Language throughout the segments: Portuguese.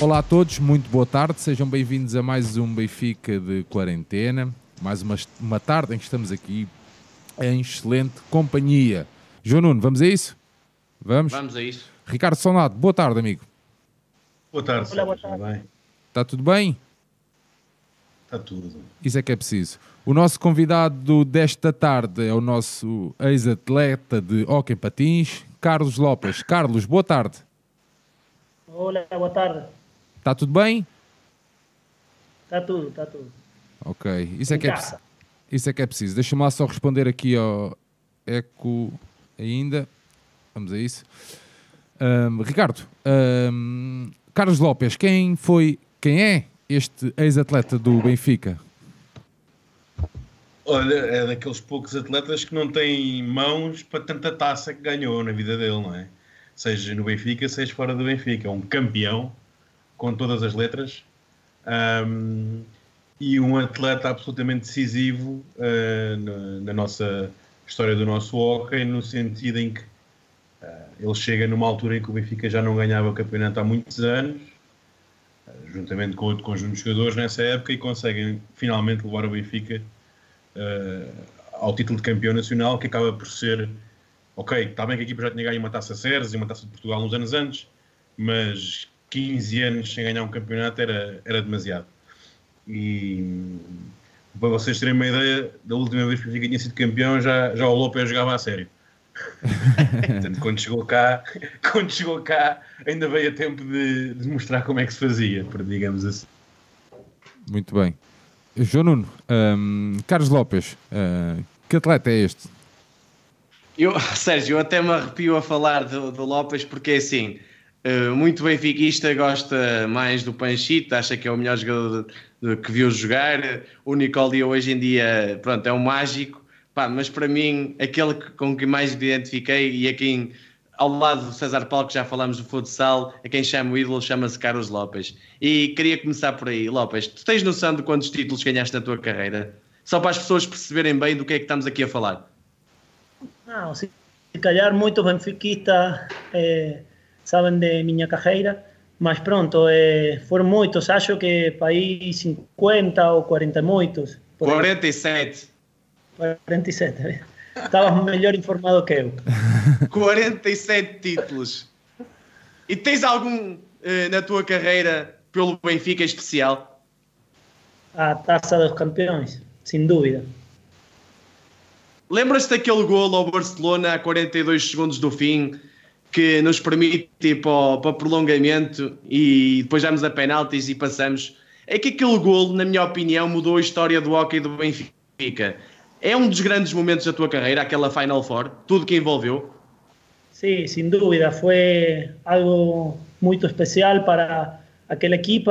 Olá a todos, muito boa tarde, sejam bem-vindos a mais um Benfica de quarentena, mais uma, uma tarde em que estamos aqui em excelente companhia. João Nuno, vamos a isso? Vamos? Vamos a isso. Ricardo Sonado, boa tarde, amigo. Boa tarde, Olá, boa tarde. Tudo bem? Está tudo bem? Está tudo. Isso é que é preciso. O nosso convidado desta tarde é o nosso ex-atleta de hóquei patins, Carlos Lopes. Carlos, boa tarde. Hola, boa tarde. Está tudo bem? Está tudo, está tudo. Ok, isso é que é, isso é que é preciso. Deixa-me lá só responder aqui ao eco ainda. Vamos a isso. Ahm, Ricardo, ahm, Carlos Lopes, quem foi, quem é este ex-atleta do Benfica? Olha, é daqueles poucos atletas que não têm mãos para tanta taça que ganhou na vida dele, não é? Seja no Benfica, seja fora do Benfica. É um campeão, com todas as letras. Ahm, e um atleta absolutamente decisivo ah, na, na nossa história do nosso hockey, no sentido em que ah, ele chega numa altura em que o Benfica já não ganhava o campeonato há muitos anos, ah, juntamente com outro conjunto de jogadores nessa época, e conseguem finalmente levar o Benfica ao título de campeão nacional, que acaba por ser ok, está bem que a equipa já tinha ganho uma taça Ceres e uma taça de Portugal uns anos antes, mas 15 anos sem ganhar um campeonato era, era demasiado. E para vocês terem uma ideia, da última vez que o Benfica tinha sido campeão, já, já o Lopes jogava a sério. Portanto, quando chegou cá, quando chegou cá, ainda veio a tempo de, de mostrar como é que se fazia, por digamos assim. Muito bem. João Nuno, ahm, Carlos Lopes, ah, que atleta é este? Eu, Sérgio, eu até me arrepio a falar do, do Lopes porque assim, eh, muito benfiquista, gosta mais do Panchito, acha que é o melhor jogador de- de- que viu jogar. O Nicole hoje em dia, pronto, é um mágico, pá, mas para mim, aquele que- com quem mais me identifiquei e a quem, ao lado do César Paulo, que já falámos do futsal, a quem chama o ídolo, chama-se Carlos Lopes. E queria começar por aí. Lopes, tu tens noção de quantos títulos ganhaste na tua carreira? Só para as pessoas perceberem bem do que é que estamos aqui a falar. Não, se calhar muitos benfiquistas eh, sabem de minha carreira, mas pronto, eh, foram muitos, acho que para aí 50 ou 40 e muitos. Por aí, 47. 47, eh. estavas melhor informado que eu. 47 títulos. E tens algum eh, na tua carreira pelo Benfica especial? A taça dos campeões, sem dúvida. Lembras-te daquele golo ao Barcelona a 42 segundos do fim que nos permite ir para o, para o prolongamento e depois damos a penaltis e passamos? É que aquele golo, na minha opinião, mudou a história do hockey do Benfica. É um dos grandes momentos da tua carreira, aquela Final Four, tudo que envolveu. Sí, sin duda, fue algo muy especial para aquel equipo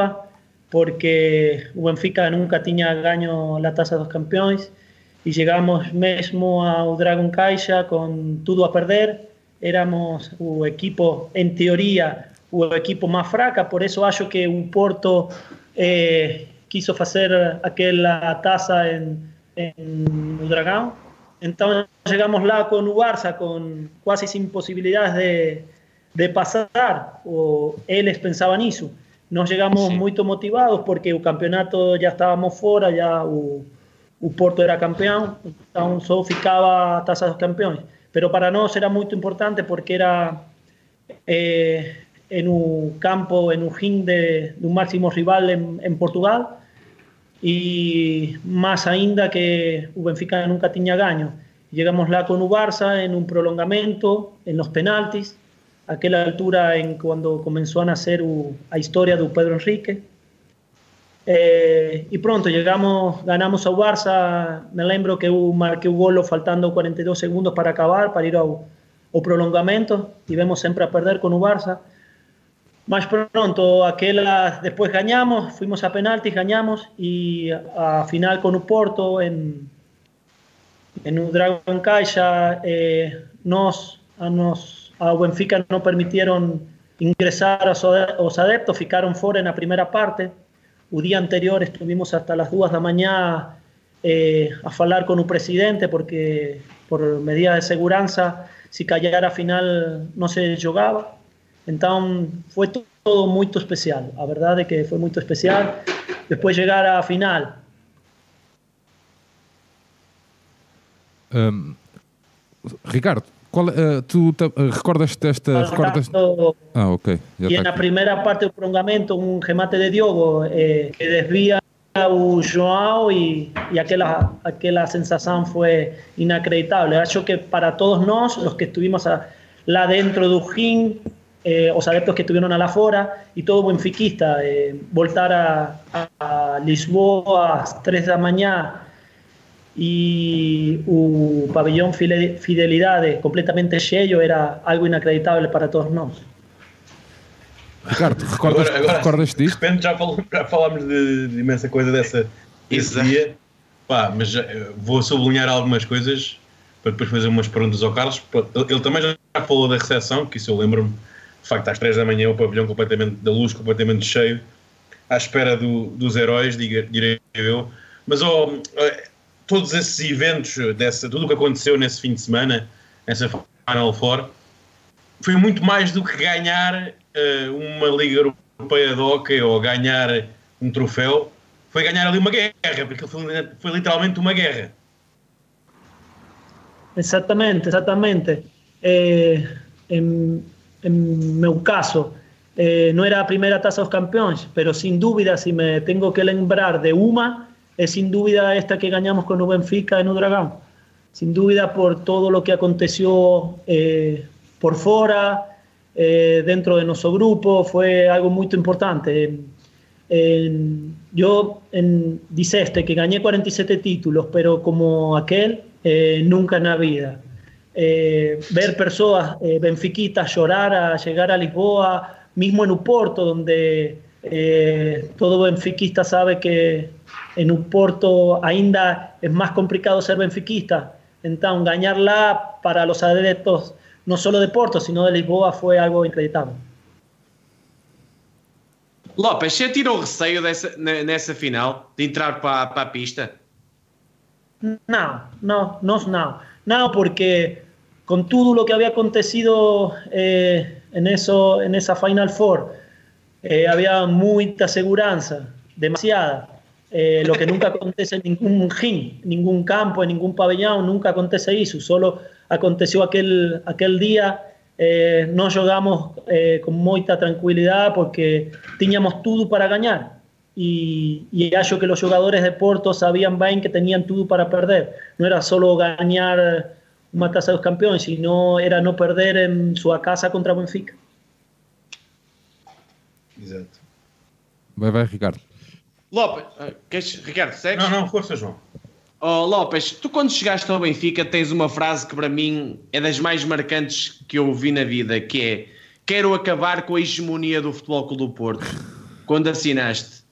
porque o Benfica nunca tinha ganho a Taça dos Campeões e chegamos mesmo ao Dragon Caixa com tudo a perder. Éramos o equipo, em teoria, o equipo mais fraca, por isso acho que o Porto eh, quiso fazer aquela taça em, em Dragão Então llegamos lá con o Barça con quase sin posibilidades de, de pasar, o eles pensaban nisso. Nós chegamos Sí. muito motivados porque o campeonato já estávamos fora, já o, o Porto era campeão, então só ficava a Taça dos Campeões. Pero para nós era muito importante porque era eh, en un campo, en un ring de, de un máximo rival en, en Portugal e máis ainda que o Benfica nunca tiña gaño. Llegamos lá con o Barça en un prolongamento, en los penaltis, aquela altura en cuando comenzó a nacer o, a historia do Pedro Enrique. Eh, y pronto llegamos, ganamos a Barça. Me lembro que marqué un gol faltando 42 segundos para acabar, para ir a o prolongamento. Y vemos siempre a perder con Barça. Más pronto, aquella, ah, después ganamos, fuimos a penaltis, ganamos y a, final con Porto en, en un Dragon Caixa eh, nos, a, nos, a Benfica no permitieron ingresar a sus adeptos, ficaron fuera en la primera parte. O dia anterior estuvimos hasta las duas da manhã eh, a falar com o presidente porque por medidas de segurança, se calhar a final não se jogava. Então foi todo muito especial. A verdade é que foi muito especial. Depois chegar à final. Um, Ricardo, qual, uh, tu uh, recordas desta. Recordas... Ah, ok. Já e na primeira parte do prolongamento, um remate de Diogo eh, que desvia o João e, e aquela, aquela sensação foi inacreditável. Acho que para todos nós, os que estuvimos a, lá dentro do ring, eh, os adeptos que estuvieron a la fora y todo benfiquista, eh, voltar a, a, Lisboa às 3 da manhã e o pavilhão Fidelidade completamente cheio era algo inacreditável para todos nós. Ricardo, recordas, agora, agora, recordas disto? De repente já, já falámos de, de, imensa coisa dessa, desse dia, Pá, mas já, vou sublinhar algumas coisas para depois fazer umas perguntas ao Carlos. Ele também já falou da recepção, que isso eu lembro-me, de facto, às três da manhã, o pavilhão completamente da luz, completamente cheio, à espera do, dos heróis, direi eu. Mas oh, todos esses eventos, dessa, tudo o que aconteceu nesse fim de semana, nessa Final Four, foi muito mais do que ganhar uh, uma Liga Europeia de Hockey ou ganhar um troféu, foi ganhar ali uma guerra, porque foi, foi literalmente uma guerra. Exatamente, exatamente. Eh, en meu caso, eh, no era a primeira taza dos campeões, pero sin dúvida, si me tengo que lembrar de uma, es sin dúvida esta que ganhamos con o Benfica en o Dragão. Sin dúvida por todo lo que aconteció eh, por fora, eh, dentro de nuestro grupo, fue algo muy importante. En, yo en, diceste que gané 47 títulos, pero como aquel, eh, nunca en la vida. Ver personas eh, benfiquitas llorar a llegar a Lisboa, mismo en Uporto, donde eh, todo benfiquista sabe que en Uporto ainda es más complicado ser benfiquista. Entonces, ganarla para los adeptos no solo de Porto, sino de Lisboa fue algo. López, você tirou receio dessa, nessa final de entrar para, para a pista? Não, não, nós não. Não, porque con todo lo que había acontecido eh, en, eso, en esa Final Four, eh, había mucha seguridad, demasiada. Eh, lo que nunca acontece en ningún ring, ningún campo, en ningún pabellón, nunca acontece eso. Solo aconteció aquel, aquel día. no jugamos con mucha tranquilidad porque teníamos todo para ganar. Y, y que los jugadores de Porto sabían bien que tenían todo para perder. No era solo ganar uma taça dos campeões, e não era não perder em sua casa contra Benfica. Exato. Vai, vai, Ricardo. Lopes, uh, queres, Ricardo, segues? Não, não, força, João. Oh, Lopes, tu quando chegaste ao Benfica tens uma frase que para mim é das mais marcantes que eu vi na vida, que é quero acabar com a hegemonia do Futebol Clube do Porto. Quando assinaste.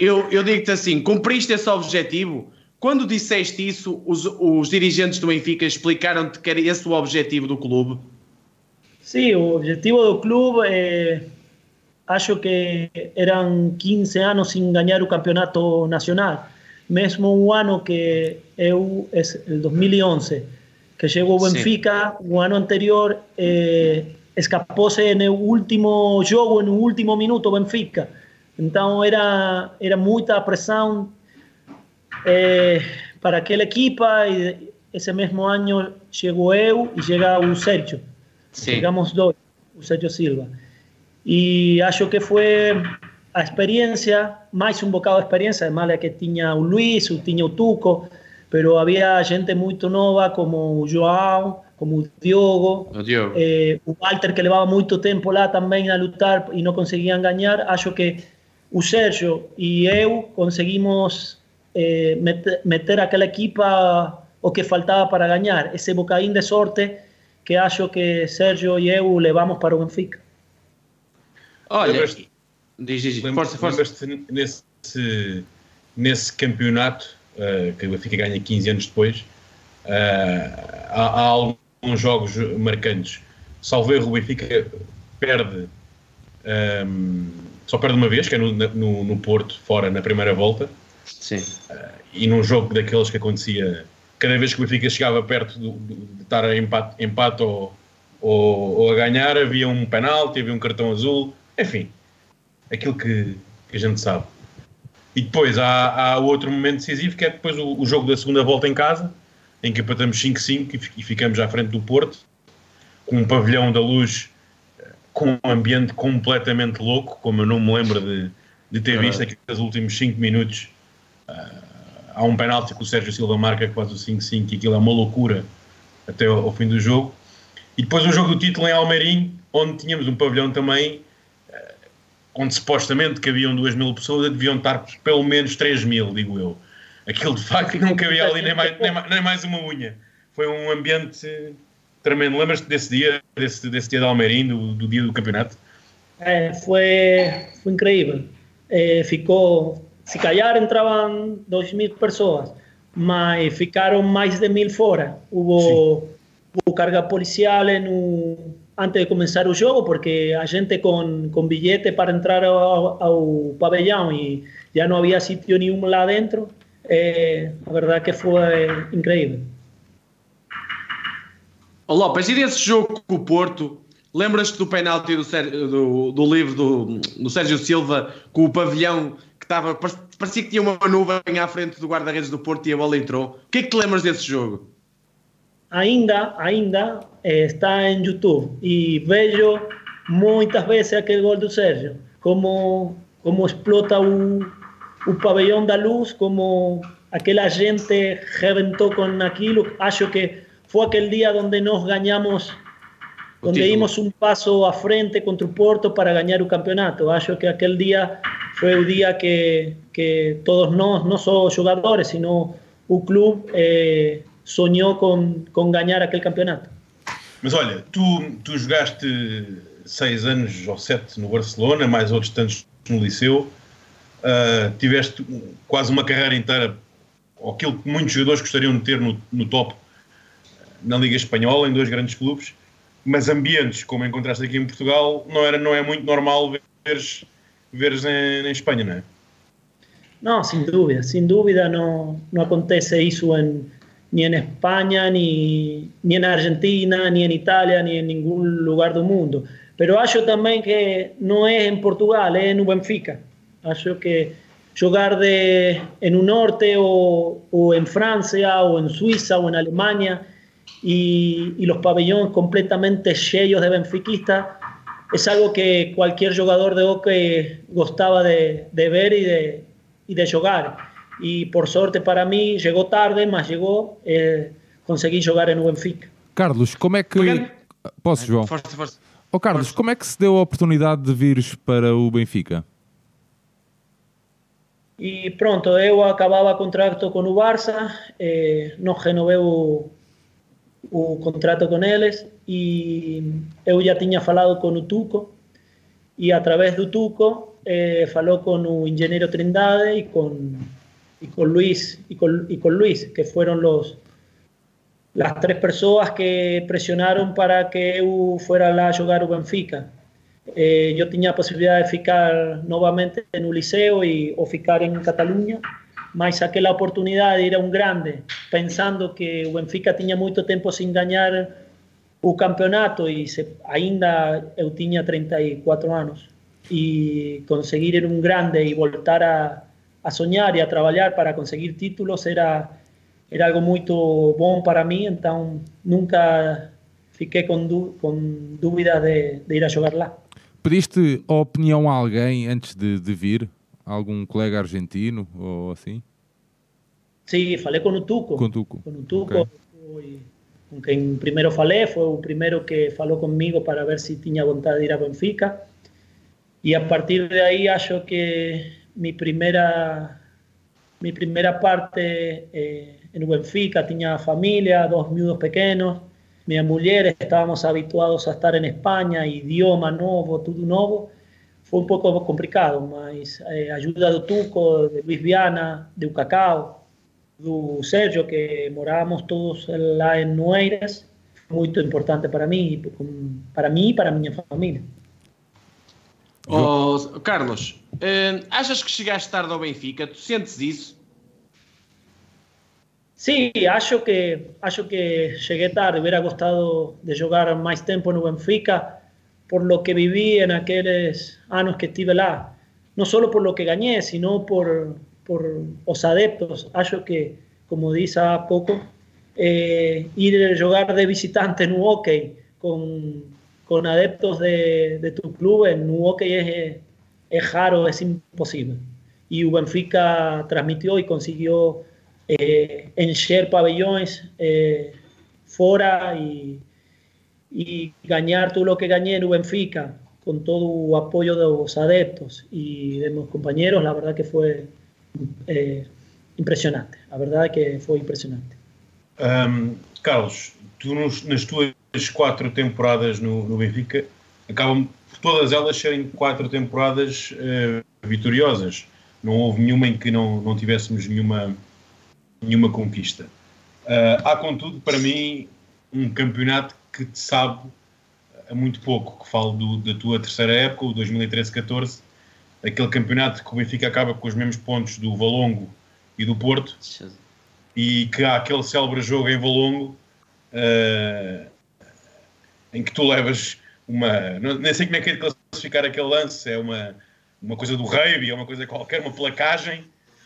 Eu, eu digo-te assim, cumpriste esse objetivo? Quando disseste isso, os, os dirigentes do Benfica explicaram-te que era esse o objetivo do clube? Sim, o objetivo do clube é, acho que eram 15 anos sem ganhar o campeonato nacional. Mesmo um ano que eu, é 2011, que chegou o Benfica, Sim. o ano anterior eh, escapou-se no último jogo, no último minuto, o Benfica. Então era, era muita pressão eh, para aquela equipa e esse mesmo ano chegou eu e chega o Sérgio. Sim. Chegamos dois, o Sérgio Silva. E acho que foi a experiência, mais um bocado de experiência, además que tinha o Luís, tinha o Tuco, pero havia gente muito nova como o João, como o Diogo, o, Diogo. Eh, o Walter que levava muito tempo lá também a lutar e não conseguiam ganhar. Acho que o Sérgio e eu conseguimos eh, meter, meter aquela equipa o que faltaba para ganar, ese bocadín de sorte que acho que Sérgio e eu levamos para o Benfica. Olha, diz, diz, força, força. Nesse, nesse campeonato, uh, que o Benfica ganha 15 anos depois, uh, há, há, alguns jogos marcantes. Salvo erro, o Benfica perde, um, ehm, só perde uma vez, que é no, no, no Porto, fora, na primeira volta. Sim. Uh, e num jogo daqueles que acontecia cada vez que o Benfica chegava perto de, de, estar em empate, empate ou, ou, ou a ganhar havia um penalti, havia um cartão azul, enfim, aquilo que, que a gente sabe. E depois há, há outro momento decisivo que é depois o, o jogo da segunda volta em casa, em que empatamos 5-5 e, ficamos à frente do Porto, com um pavilhão da luz eh, com um ambiente completamente louco, como eu não me lembro de, de ter visto aqueles últimos 5 minutos. Uh, há um penalti que o Sérgio Silva marca que faz o 5-5 e aquilo é uma loucura até ao, ao, fim do jogo. E depois o jogo do título em Almeirim, onde tínhamos um pavilhão também onde supostamente cabiam 2 mil pessoas, deviam estar pelo menos 3 mil, digo eu. Aquilo de facto não cabia ali nem mais, nem mais, nem mais uma unha. Foi um ambiente tremendo. Lembras-te desse dia, desse, desse dia de Almeirim, do, do dia do campeonato? É, foi, foi incrível. É, ficou, se calhar entravam 2 mil pessoas, mas ficaram mais de mil fora. Houve, houve carga policial no, antes de começar o jogo, porque a gente com, com bilhete para entrar ao, ao pavilhão e já não havia sítio nenhum lá dentro, é, a verdade que foi incrível. Oh, Lopes, e desse jogo com o Porto, lembras-te do penalti do, do, do livro do, do Sérgio Silva com o pavilhão que estava, parecia que tinha uma nuvem à frente do guarda-redes do Porto e a bola entrou. O que é que te lembras desse jogo? Ainda, ainda eh, está em YouTube e vejo muitas vezes aquele gol do Sérgio, como, como explota o, o pavilhão da luz, como aquela gente reventou com aquilo. Acho que fue aquel día donde nos ganamos, donde dimos un paso a frente contra el Porto para ganar el campeonato. Acho que aquel día fue el día que, que todos nós, não só jogadores, sino o clube eh, sonhou com, com ganhar aquele campeonato. Mas olha, tu, tu jogaste seis anos ou sete no Barcelona, mais outros tantos no Liceu, uh, tiveste quase uma carreira inteira, aquilo que muitos jogadores gostariam de ter no, no top na Liga Espanhola, em dois grandes clubes, mas ambientes como encontraste aqui em Portugal não, era, não é muito normal veres, veres em, em Espanha, não é? Não, sem dúvida, sem dúvida não, não acontece isso em, nem em Espanha, nem, nem na Argentina, nem em Itália, nem em nenhum lugar do mundo. Pero acho também que não é em Portugal, é no Benfica. Acho que jogar de, en un norte o, o en Francia o en Suiza o en Alemania y, y los pabellones completamente llenos de benfiquistas, es algo que cualquier jugador de hockey gustaba de, de ver y de, y de jugar. Y por suerte para mí llegó tarde, mas llegó, eh, consegui jogar no Benfica. Carlos, como é que. Posso, João? Força, força. Oh, Carlos, como é que se deu a oportunidade de vires para o Benfica? E pronto, eu acabava contrato com o Barça, eh, não renoveu o contrato con eles e eu já tinha falado con o Tuco e a través do Tuco eh, falou con o engenheiro Trindade e con, e con Luis e con, e con Luis que foron los las tres persoas que presionaron para que eu fuera lá a jogar o Benfica. Eh, eu tinha a de ficar novamente no Liceo e, ou ficar em Catalunha mas aquela oportunidade de ir a um grande, pensando que o Benfica tinha muito tempo sem ganhar o campeonato e se, ainda eu tinha 34 anos e conseguir ir um grande e voltar a, a sonhar e a trabalhar para conseguir títulos era era algo muito bom para mim, então nunca fiquei com, com dúvida de, de, ir a jogar lá. Pediste a opinião a alguém antes de, de vir? algum colega argentino ou assim? Sim, falei com o Tuco. Com o Tuco. Com o Tuco. Okay. Foi, com quem primeiro falei, foi o primeiro que falou comigo para ver se tinha vontade de ir a Benfica. E a partir de aí acho que mi primera, mi primera parte eh, en Benfica, tenía familia, dos miudos pequeños, mi mujer, estábamos habituados a estar en España, idioma novo, todo novo, fue un poco complicado, mas eh, ayuda do Tuco, de Luis Viana, de Cacao, do Sergio, que morábamos todos lá en Nueiras, muy importante para mí, para mí y para mi familia. Oh, Carlos, eh, achas que chegaste tarde ao Benfica? Tu sentes isso? Sí, acho que, acho que llegué tarde, hubiera gustado de jugar más tiempo en Benfica por lo que viví en aquellos años que estuve lá. No solo por lo que gané, sino por, por los adeptos. Acho que, como dice há pouco, eh, ir a jugar de visitante no hockey con, con adeptos de, de tu club en hockey es, es raro, es imposible. Y Benfica transmitió y consiguió eh, encher pabellones eh, fora y, y ganar todo lo que gané en Benfica con todo el apoyo de los adeptos y de mis compañeros, la verdad que fue eh, impressionante. A verdade é que foi impressionante. Um, Carlos, tu nos, nas tuas quatro temporadas no, no, Benfica acabam por todas elas serem quatro temporadas uh, vitoriosas. Não houve nenhuma em que não, não tivéssemos nenhuma, nenhuma conquista. Uh, há, contudo, para mim, um campeonato que te sabe muito pouco, que falo do, da tua terceira época, o 2013-14, aquele campeonato que o Benfica acaba com os mesmos pontos do Valongo e do Porto, e que há aquele célebre jogo em Valongo uh, em que tu levas uma. Não, nem sei como é que é de classificar aquele lance, é uma, uma coisa do rugby, é uma coisa qualquer, uma placagem,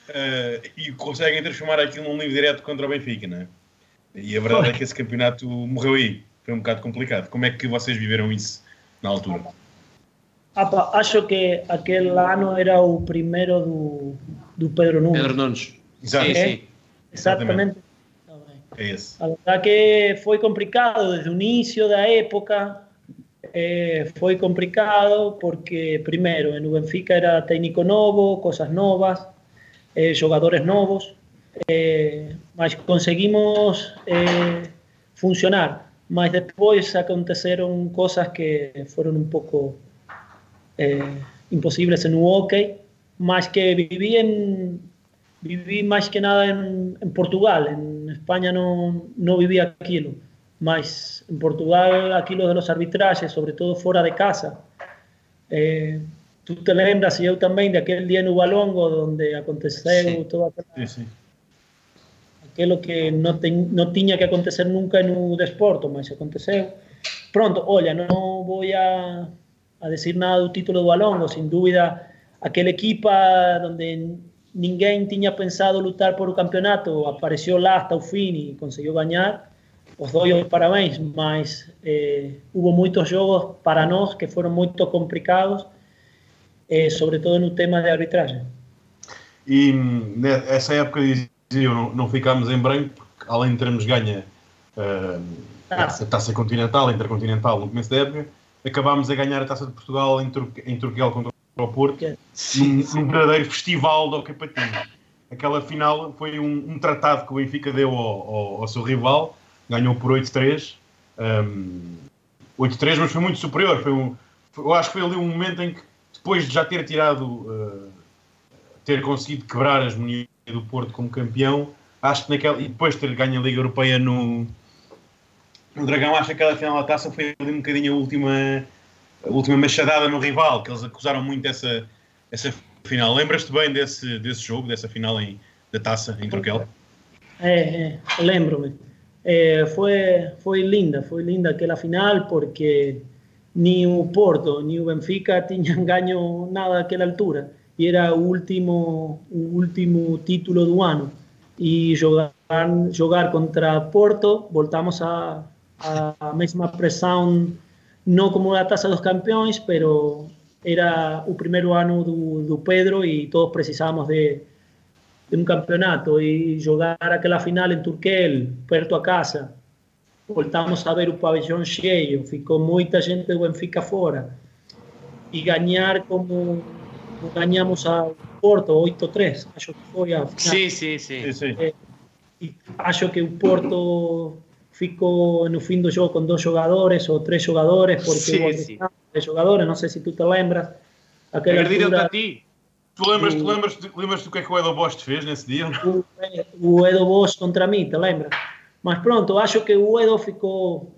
uh, e conseguem transformar aquilo num livro direto contra o Benfica, não é? E a verdade é que esse campeonato morreu aí, foi um bocado complicado. Como é que vocês viveram isso na altura? acho que aquele ano era o primeiro do, do Pedro Nunes. Pedro Nunes. Exato. Sim, sim. Exatamente. É esse. A verdade que foi complicado desde o início da época. Eh, complicado porque, primeiro, no Benfica era técnico novo, coisas novas, eh, jogadores novos, eh, mas conseguimos eh, funcionar. Mas depois aconteceram coisas que foram um pouco eh, imposibles en un hockey, más que viví en viví más que nada en, en Portugal, en España no, no viví aquilo, más en Portugal aquilo de los arbitrajes, sobre todo fuera de casa. Eh, tú te lembras, y yo también, de aquel día en Ubalongo, donde aconteceu sí. todo aquela, Sí, sí. aquilo que no, ten, no tiña que acontecer nunca en un desporto, mas aconteceu. Pronto, olha, no voy a a decir nada do título do Alongo, sin dúvida aquel equipa donde ninguém tinha pensado lutar por o campeonato, apareceu lá hasta o fim e conseguiu ganhar, os dou os parabéns, mas eh, houve muitos jogos para nós que foram muito complicados, eh, sobretudo no tema de arbitragem. E nessa época dizia, não, não ficámos em branco, além de termos ganha uh, Taça. a taça continental, intercontinental no começo da época, acabámos a ganhar a Taça de Portugal em, Tur em Turquia contra o Porto, num, num verdadeiro festival do Capatinho. Aquela final foi um, um, tratado que o Benfica deu ao, ao, ao seu rival, ganhou por 8-3. Um, 8-3, mas foi muito superior. Foi um, foi, eu acho que foi ali um momento em que, depois de já ter tirado, uh, ter conseguido quebrar a hegemonia do Porto como campeão, acho que naquela, e depois de ter ganho a Liga Europeia no, o Dragão acha que aquela final da taça foi ali um bocadinho a última, a última machadada no rival, que eles acusaram muito essa, essa final. Lembras-te bem desse, desse jogo, dessa final em, da taça em Troquel? É, é lembro-me. É, foi, foi linda, foi linda aquela final porque nem o Porto nem o Benfica tinham ganho nada àquela altura e era o último, o último título do ano. E jogar, jogar contra Porto, voltamos a, a mesma pressão, não como a Taça dos Campeões, pero era o primeiro ano do, do Pedro e todos precisávamos de, de um campeonato e jogar aquela final em Turquel, perto a casa. Voltamos a ver o pabellão cheio, ficou muita gente do Benfica fora. E ganhar como ganhamos a Porto 8-3, acho que foi a final. Sim, sim, sim. sim. É, e acho que o Porto ficou no fim do jogo com dois jogadores ou três jogadores, porque Sim, sim. de jogadores, não sei se tu te lembras. Aquela Perdido altura, a ti. Tu lembras, tu lembras, lembras do que é que o Edo Bosch fez nesse dia? o, o Edo Bosch contra mim, te lembras? Mas pronto, acho que o Edo ficou,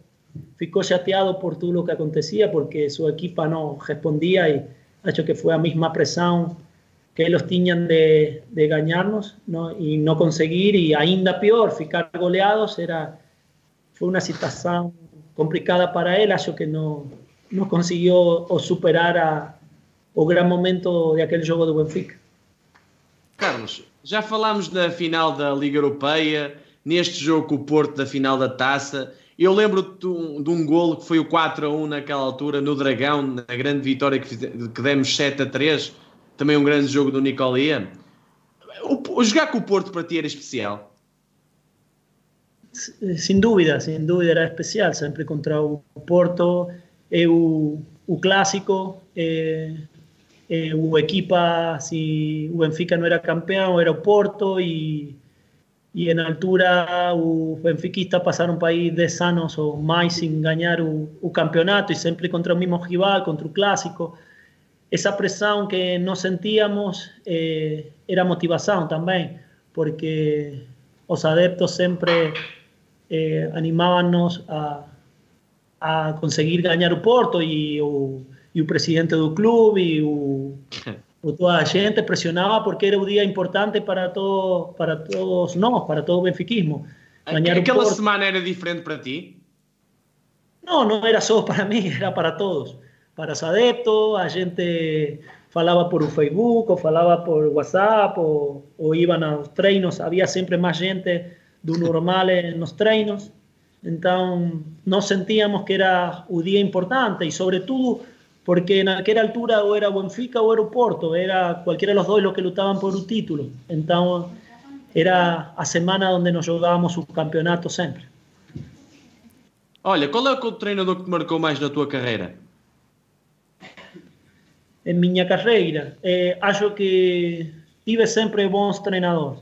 ficou chateado por tudo o que acontecia, porque sua equipa não respondia e acho que foi a mesma pressão que ellos tenían de, de ganarnos ¿no? y no conseguir y ainda peor, ficar goleados era fue una situación complicada para él, acho que no, no consiguió o superar a, o gran momento de aquele jogo do Benfica. Carlos, já falámos da final da Liga Europeia, neste jogo com o Porto da final da Taça. Eu lembro de um, golo que foi o 4 a 1 naquela altura no Dragão, na grande vitória que, que demos 7 a 3, também um grande jogo do Nicolia. O, o jogar com o Porto para ti era especial? Sin dúvida, sin dúvida era especial, siempre contra o Porto, é o, o clássico, é, é o Benfica não era campeón era o Porto e, e em altura o benfiquista passaram para aí 10 anos ou mais sem ganhar o, campeonato y siempre contra o mesmo rival, contra o clássico. Essa pressão que no sentíamos eh, era motivación también porque los adeptos siempre eh, animábamos a, a conseguir ganhar o Porto e o, e presidente do clube e o, o toda a gente pressionava porque era o dia importante para todo, para todos nós, para todo o benfiquismo. Ganhar Aquela semana era diferente para ti? Não, não era só para mim, era para todos. Para os adeptos, gente falava por Facebook, ou falava por WhatsApp, ou, ou iam aos treinos, havia sempre mais gente de normal en los treinos. Entonces, no sentíamos que era un día importante y sobre todo porque en aquella altura o era Benfica o era Porto, era cualquiera de los dos los que lutaban por un título. Entonces, era a semana donde nos jogábamos un campeonato siempre. Olha, qual é o treinador que te marcou mais na tua carreira? En minha carreira, eh, acho que tive sempre bons treinadores,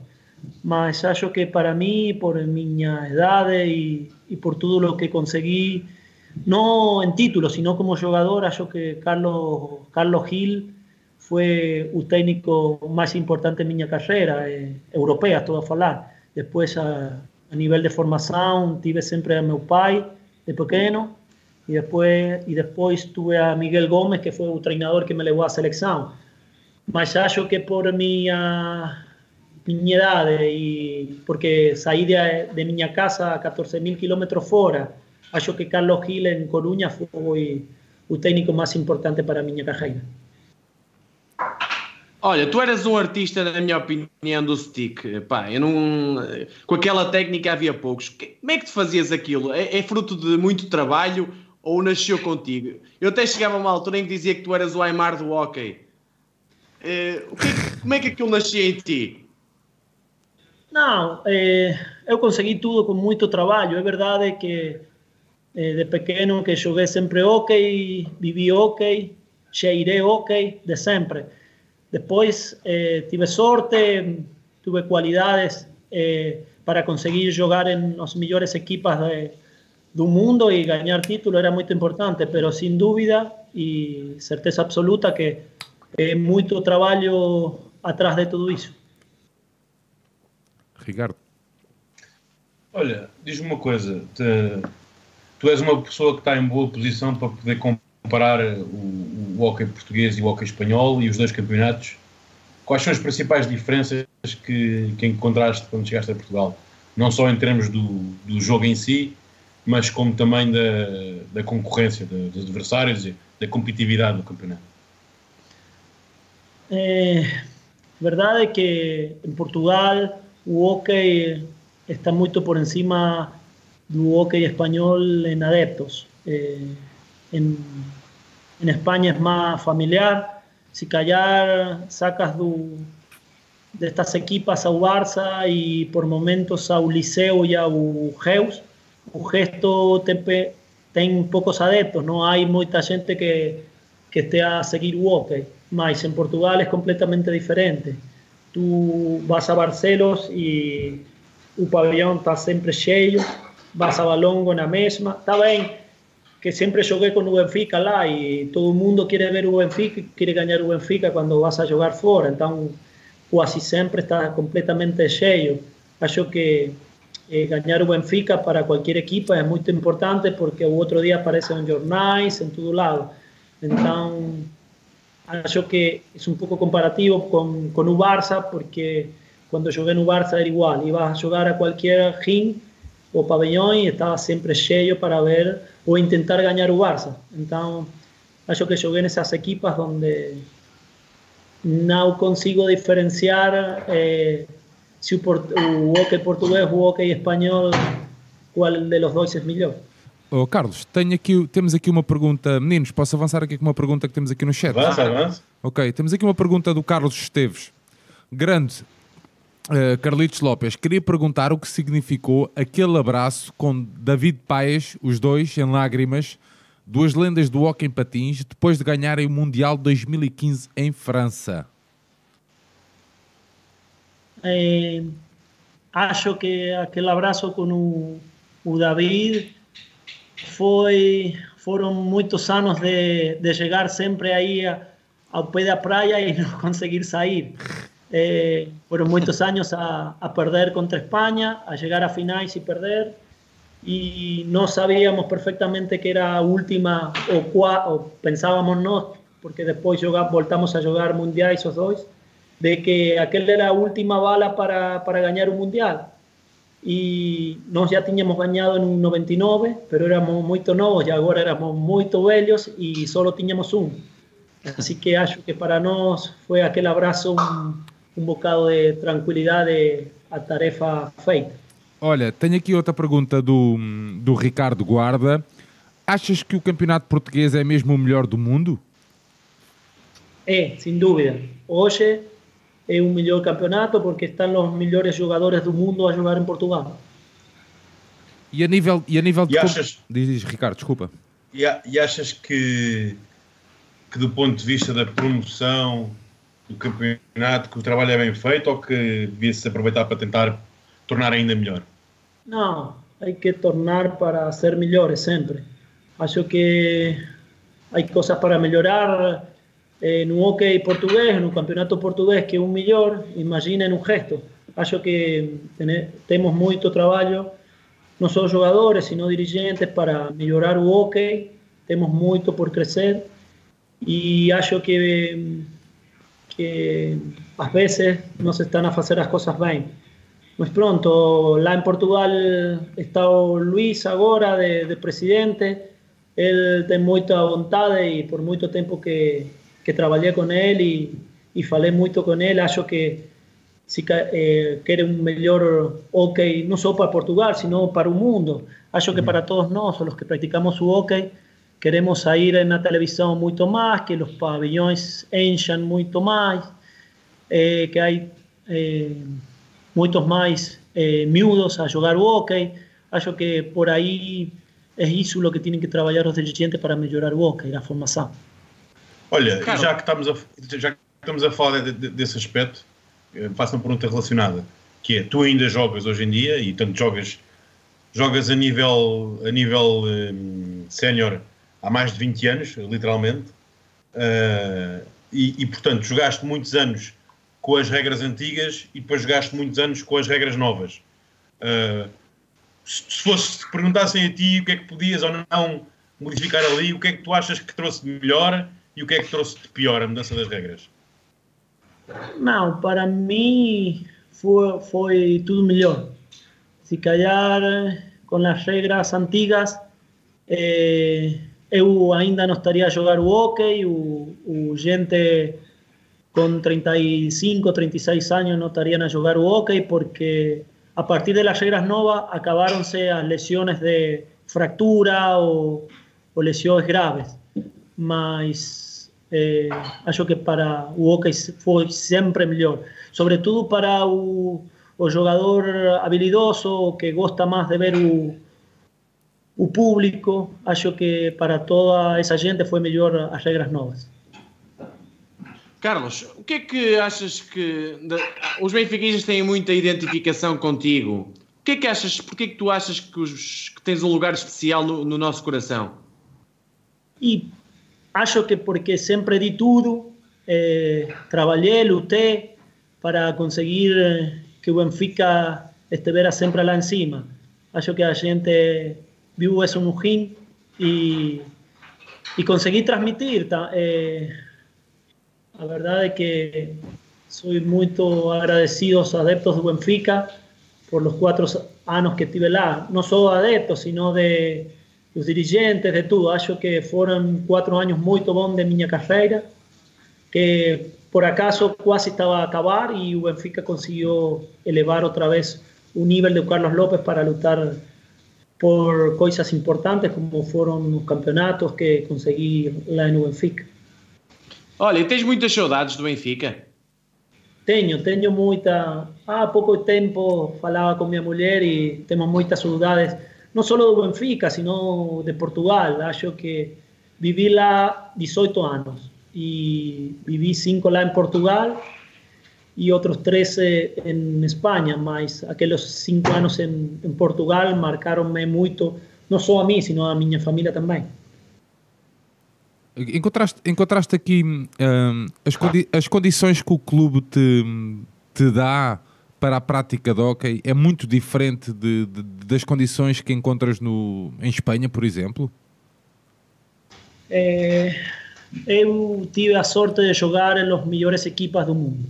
mas acho que para mí, por minha idade y, por todo lo que conseguí, no en título, sino como jugador, yo que Carlos, Carlos Gil fue un técnico más importante en mi carrera, eh, europea, todo a falar. Después, a, nivel de formación, tuve siempre a meu pai, de pequeño, y después, y después tuve a Miguel Gómez, que fue un entrenador que me llevó a selección. Mas acho que por mi, mi edad, y porque salí de, de mi casa a 14.000 kilómetros fuera, acho que Carlos Gil en Coruña foi o técnico mais importante para a minha carreira. Olha, tu eras um artista, na minha opinião, do stick. Pá, eu não... Com aquela técnica havia poucos. Como é que tu fazias aquilo? É, é fruto de muito trabalho ou nasceu contigo? Eu até chegava a uma altura em que dizia que tu eras o Aymar do hockey. É, como é que aquilo nascia em ti? Não, é, eu consegui tudo com muito trabalho. É verdade que eh, de pequeno que joguei sempre hockey, vivi hockey, cheirei hockey de sempre. Depois eh, tive sorte, tuve qualidades eh, para conseguir jogar em as melhores equipas de, do mundo e ganhar título era muito importante, pero sem dúvida e certeza absoluta que é muito trabalho atrás de tudo isso. Ricardo. Olha, diz-me uma coisa, te, tu és uma pessoa que está em boa posição para poder comparar o, o hockey português e o hockey espanhol e os dois campeonatos. Quais são as principais diferenças que, que encontraste quando chegaste a Portugal? Não só em termos do, do jogo em si, mas como também da, da concorrência de, dos adversários e da competitividade do campeonato. É, verdade é que em Portugal o hockey está muito por encima do hockey español en adeptos. Eh, en, España es más familiar. Si callar sacas de estas equipas a Barça y por momentos a Liceo y a Geus, o gesto tem, tem pocos adeptos, no hay mucha gente que, que esté a seguir hockey. Mas en Portugal es completamente diferente. Tú vas a Barcelos y el pabellón está siempre cheio, vas a Balongo na mesma. Está bem que sempre joguei com o Benfica lá e todo mundo quer ver o Benfica, quer ganhar o Benfica quando vas a jogar fora. Então, quase sempre está completamente cheio. Acho que eh, ganhar o Benfica para qualquer equipa é muito importante porque o outro dia aparece em jornais, em todo lado. Então, acho que es un poco comparativo con, con Barça, porque cuando jugué en Barça era igual, ibas a jugar a cualquier gym o pabellón y estaba siempre lleno para ver o intentar ganar o Barça. Entonces, acho que jugué en esas equipas donde no consigo diferenciar eh, si o hockey português o hockey espanhol, qual de los dois é melhor. Oh, Carlos, tenho aqui, temos aqui uma pergunta. Meninos, posso avançar aqui com uma pergunta que temos aqui no chat? Avança, avança. Ok, temos aqui uma pergunta do Carlos Esteves. Grande uh, Carlitos Lopes. Queria perguntar o que significou aquele abraço com David Paes, os dois em lágrimas, duas lendas do hockey em patins, depois de ganharem o Mundial 2015 em França. Eh, acho que aquele abraço com o, o David foi foram muitos anos de, de chegar sempre aí a, ao pé da praia e não conseguir sair. Eh, foram muitos anos a, a, perder contra Espanha, a chegar a finais e perder. E nós sabíamos perfeitamente que era a última, ou, ou pensávamos nós, porque depois jogar, voltamos a jogar mundiais os dois, de que aquela era a última bala para, para ganhar o mundial y nos ya teníamos ganado en un 99, pero éramos muy novos y ahora éramos muy velhos y solo teníamos un. Así que acho que para nós foi aquele abraço um, um bocado de tranquilidade a tarefa feita. Olha, tenho aqui outra pergunta do, do Ricardo Guarda. Achas que o campeonato português é mesmo o melhor do mundo? É, sem dúvida. Hoje é o melhor campeonato porque estão os melhores jogadores do mundo a jogar em Portugal. E a nível, e a nível de. E achas, diz, diz, Ricardo, desculpa. E, e, achas que, que, do ponto de vista da promoção do campeonato, que o trabalho é bem feito ou que devia-se aproveitar para tentar tornar ainda melhor? Não, há que tornar para ser melhores sempre. Acho que há coisas para melhorar eh, no hockey portugués, no campeonato portugués que un mellor, imaginen un gesto. Acho que temos moito traballo, non só jogadores, sino dirigentes para mellorar o hockey, temos moito por crecer e acho que que ás veces non se están a facer as cosas ben. Mas pronto, lá en Portugal está o Luís agora de, de presidente, el ten moita vontade e por moito tempo que, que traballei con él y e falei muito com ele. Acho que si eh, quer um melhor hockey, não só para Portugal, sino para o mundo. Acho que para todos nós, los que practicamos o hockey, queremos salir en la televisión mucho más, que los pabellones encham muito mais, eh, que hay eh, más eh, mais miúdos a jogar o hockey. Acho que por ahí es eso lo que tienen que trabalhar os dirigentes para mejorar o hockey, a formação. Olha, já que, estamos a, já que estamos a falar de, de, desse aspecto, eh, faço uma pergunta relacionada, que é, tu ainda jogas hoje em dia, e tanto jogas, jogas a nível, a nível um, sénior há mais de 20 anos, literalmente, uh, e, e, portanto jogaste muitos anos com as regras antigas e depois jogaste muitos anos com as regras novas. Uh, se fosse se perguntassem a ti o que é que podias ou não modificar ali, o que é que tu achas que trouxe de melhor e o que é que trouxe de pior a mudança das regras? Não, para mim foi, foi tudo melhor. Se calhar com as regras antigas eh, eu ainda não estaria a jogar o hockey, o, o gente com 35, 36 anos não estariam a jogar o hockey porque a partir de las regras novas acabaram-se as lesões de fractura ou, ou lesões graves. Mas eh, acho que para o hockey foi sempre melhor. Sobretudo para o, o jogador habilidoso que gosta mais de ver o, o público, acho que para toda essa gente foi melhor as regras novas. Carlos, o que é que achas que os benfiquistas têm muita identificação contigo? O que é que achas, porque é que tu achas que, os, que tens um lugar especial no, no nosso coração? E acho que porque sempre di tudo, eh, trabalhei, lutei para conseguir eh, que o Benfica estivera sempre lá em cima. Acho que a gente viu isso no rim e, e transmitir. Eh, A verdade é que sou muito agradecido aos adeptos do Benfica por los cuatro años que tive lá. No solo adeptos, sino de los dirigentes, de tudo. Acho que foram quatro anos muito bons de minha carreira, que por acaso quase estava a acabar e o Benfica conseguiu elevar outra vez o nível de Carlos López para lutar por coisas importantes, como foram os campeonatos que consegui lá no Benfica. Olha, e tens muitas saudades do Benfica? Tenho, tenho muita. Há pouco tempo falava com minha mulher e temos muitas saudades, não só do Benfica, sino de Portugal. Acho que vivi lá 18 anos e vivi 5 lá em Portugal e outros 13 em Espanha, mas aqueles 5 anos em, em Portugal marcaram-me muito, não só a mim, sino a minha família também. Encontraste, encontraste aqui um, as, condi as condições que o clube te, te dá para a prática de hockey é muito diferente de, de, das condições que encontras no, em Espanha, por exemplo? É, eu tive a sorte de jogar las melhores equipas do mundo.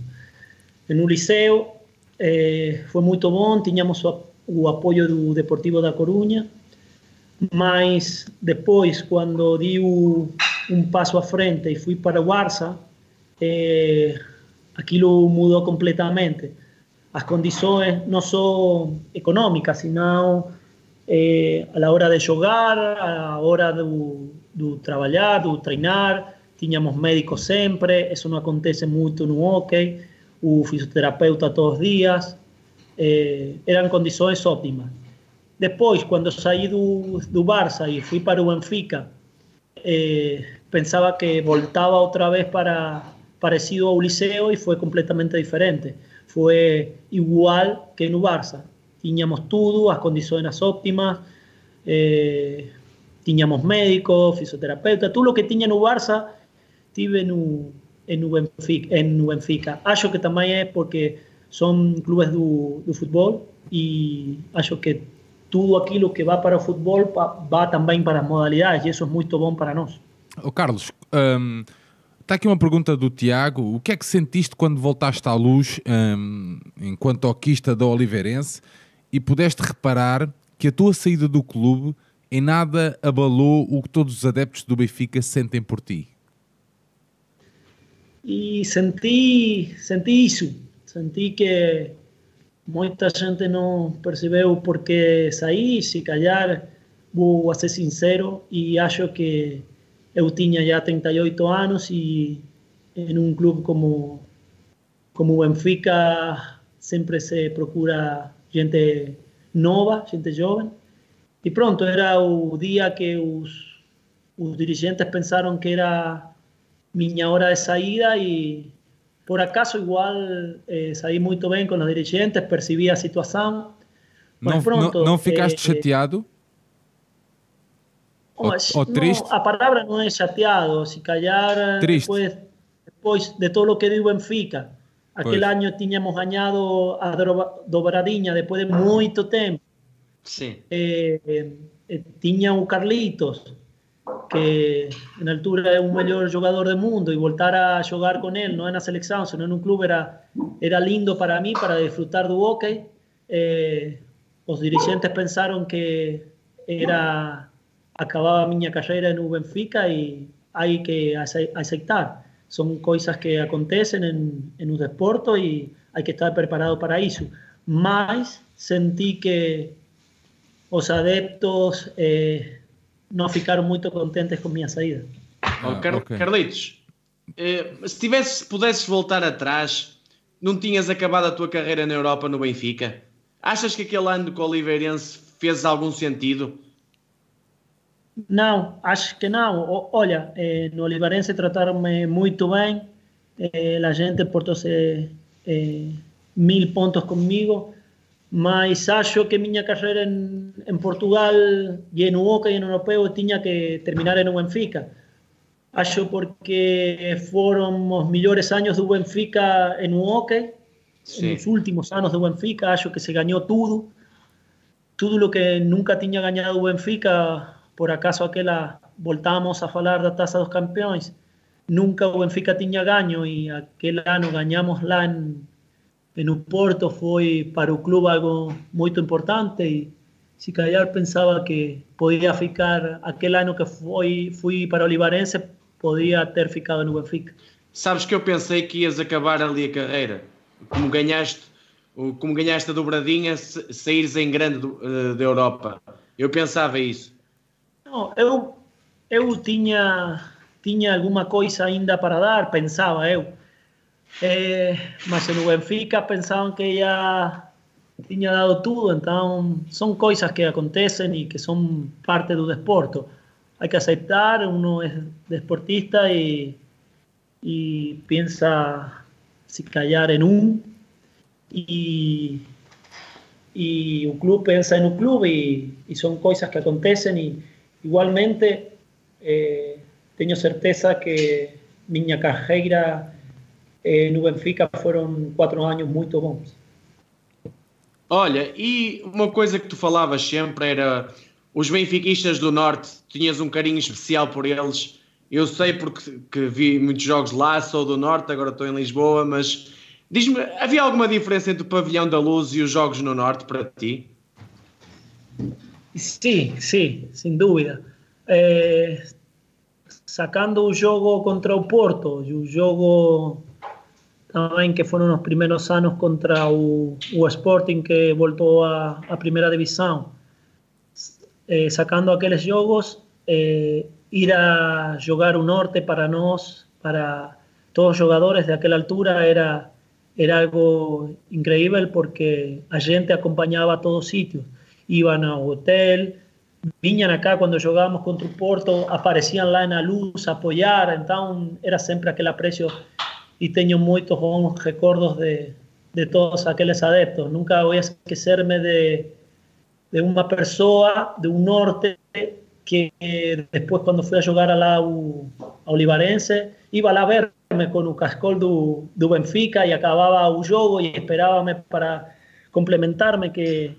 No liceu é, foi muito bom, tínhamos o, o apoio do Deportivo da Coruña, mas depois, quando di o un paso a frente y fui para Barça, eh, aquilo mudou completamente. As condições não só económicas, sino eh, a la hora de jogar, a la hora do, do trabalhar, do treinar, tínhamos médicos sempre, isso não acontece muito no hockey, o fisioterapeuta todos os dias, eh, eram condições ótimas. Depois, quando saí do, Barça e fui para Benfica, eh, pensaba que voltaba otra vez para parecido a Uliseo y fue completamente diferente fue igual que no Barça. Tiñamos tudo, as condições eram óptimas, eh, médicos, fisioterapeuta, tudo lo que tinha no Barça, tive en no Benfica, en no Benfica. Acho que também é porque son clubes de fútbol y acho que tudo aquilo que va para o futebol vai também para as modalidades e isso é muito bom para nós. Oh, Carlos, em, está aqui uma pergunta do Tiago. O que é que sentiste quando voltaste à luz um, enquanto oquista da Oliveirense e pudeste reparar que a tua saída do clube em nada abalou o que todos os adeptos do Benfica sentem por ti? E senti, senti isso. Senti que muita gente não percebeu porque saí, se calhar vou ser sincero e acho que eu tinha já 38 anos e em um clube como como Benfica sempre se procura gente nova, gente jovem. E pronto, era o dia que os, os dirigentes pensaram que era minha hora de saída e por acaso igual eh, saí muito bem com os dirigentes, percebi a situação. Não, pronto, não, não ficaste eh, chateado? o, o triste. No, a palabra non é chateado, se callar eh, triste. Despois, de todo o que diu Benfica. Aquel pois. año tiñamos gañado a Dobradiña despois de moito tempo. Sí. Eh, eh, o Carlitos que en altura é un mellor xogador do mundo e voltar a xogar con él, non é na selección, senón nun clube era era lindo para mí para disfrutar do hockey. Eh, dirigentes pensaron que era acababa mi carrera en Benfica y hay que aceptar. Son cosas que acontecen en, en un deporte y hay que estar preparado para eso. Mas sentí que los adeptos eh, no ficaron muy contentes con mi salida. Oh, Car okay. Carlitos, eh, se tivesse, pudesses voltar atrás, não tinhas acabado a tua carreira na Europa no Benfica? Achas que aquele ano com o Oliveirense fez algum sentido? Não, acho que não. Olha, eh, no Olivarense trataram-me muito bem. Eh, a gente portou-se eh, mil pontos comigo. Mas acho que minha carreira em, em Portugal e no hockey no europeu tinha que terminar no Benfica. Acho porque foram os melhores anos do Benfica no hockey. Sim. Nos últimos anos do Benfica, acho que se ganhou tudo. Tudo o que nunca tinha ganhado o Benfica por acaso aquela voltamos a falar da Taça dos Campeões, nunca o Benfica tinha ganho e aquele ano ganhamos lá em, em Porto foi para o clube algo muito importante e se calhar pensava que podia ficar aquele ano que foi fui para o Olivarense podia ter ficado no Benfica. Sabes que eu pensei que ias acabar ali a carreira, como ganhaste, como ganhaste a dobradinha, saíres em grande uh, da Europa. Eu pensava isso. Não, eu, eu tinha, tinha alguma coisa ainda para dar, pensava eu. É, mas no Benfica pensavam que já tinha dado tudo, então são coisas que acontecem e que são parte do desporto. Há que aceitar, um é desportista e, e pensa se calhar em um, e, e o clube pensa no clube e, e são coisas que acontecem e, igualmente eh, tengo certeza que minha carreira eh, no Benfica foram quatro anos muito bons. Olha, e uma coisa que tu falavas sempre era os benfiquistas do Norte, tinhas um carinho especial por eles. Eu sei porque que vi muitos jogos lá, sou do Norte, agora estou em Lisboa, mas diz-me, havia alguma diferença entre o Pavilhão da Luz e os jogos no Norte para ti? Sim, sim, sem dúvida. É, sacando o jogo contra o Porto e o que foram os primeiros anos contra o, o Sporting que voltou à, à primeira divisão eh, sacando aquellos jogos, eh, ir a jugar un norte para nos, para todos los jugadores de aquella altura, era, era algo increíble porque a gente acompañaba a todos sitios. Iban a hotel, vinham acá cuando jugábamos contra o Porto, aparecían lá na luz apoiar, então era sempre aquele aprecio e tenho muitos bons recordos de, de todos aqueles adeptos. Nunca voy a esquecerme de, de una persona de un norte que después cuando fui a jugar a la a Olivarense iba a verme con un cascol de Benfica y acababa un juego y esperaba para complementarme que,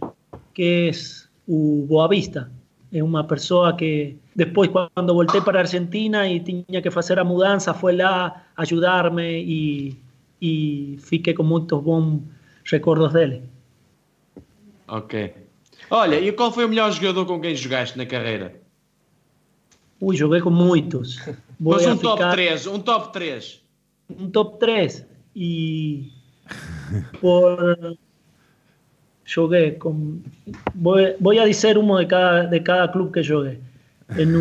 que es u Boavista. Es una persona que después cuando volteé para Argentina y tenía que hacer la mudanza fue lá a ayudarme y, y fiqué con muchos buenos recuerdos de él. Ok. Olha, e qual foi o melhor jogador com quem jogaste na carreira? Ui, joguei com muitos. Vou Mas um ficar... top 3, um top 3. Um top 3. E por joguei com vou, vou a dizer um de cada de cada clube que joguei. En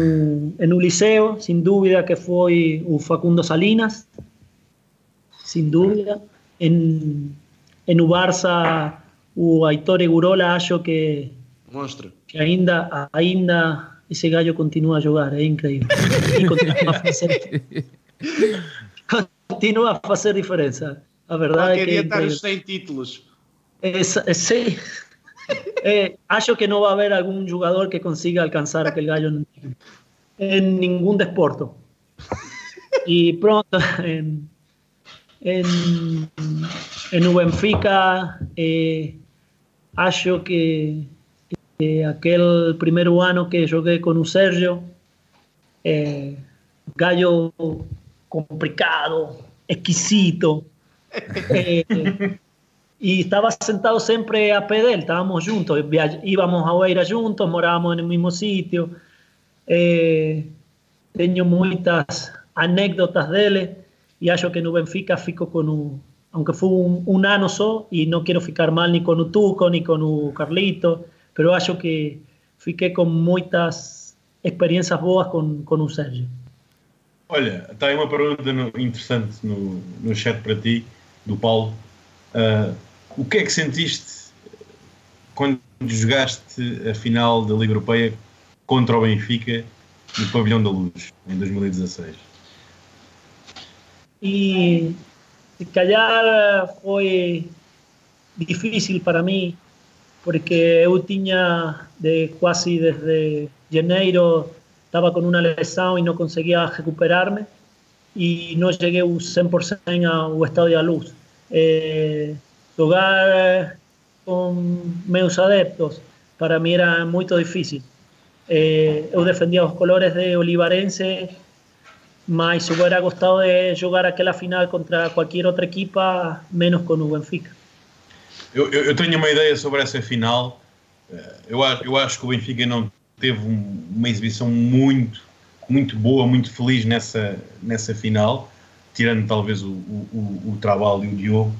en un liceo, sin dúvida que foi o Facundo Salinas, sin dúvida. En, en o Barça, o Aitor Egurola, acho que Monstro. Que ainda, ainda esse gallo continua a jogar, é incrível. E continua a fazer, continua a fazer diferença. A verdade Qualquer é que. Estar os 100 títulos. Es, eh, sí. eh, acho que no va a haber algún jugador que consiga alcanzar aquel gallo en, ningún desporto. Y pronto en, en, en Ubenfica, eh, acho que, aquel primer ano que joguei con o Sergio, eh, gallo complicado, exquisito. Eh, y estaba sentado siempre a pé dele, estábamos juntos, íbamos a Oeira juntos, morábamos en el mismo sitio, eh, tengo muchas anécdotas dele y acho que no Benfica fico con un, aunque fue un, un só, y no quiero ficar mal ni con o Tuco, ni con o Carlito, pero acho que fiquei com muitas experiências boas com, com o Sérgio. Olha, está aí uma pergunta no, interessante no, no chat para ti, do Paulo. Uh, o que é que sentiste quando jogaste a final da Liga Europeia contra o Benfica no Pavilhão da Luz, em 2016? E se calhar foi difícil para mim porque eu tinha de quase desde janeiro estava com uma lesão e não conseguia recuperar-me e não cheguei 100% ao estado da luz. Eh, jogar com meus adeptos para mim era muito difícil. Eh, eu defendia os colores de Olivarense mas hubiera gostado de jogar aquela final contra qualquer outra equipa, menos com o Benfica. Eu, eu, eu tenho uma ideia sobre essa final. Eh, Eu, eu acho que o Benfica não teve um- uma exibição muito, muito boa, muito feliz nessa, nessa final, tirando talvez o, o, o, o Trabalho e o Diogo.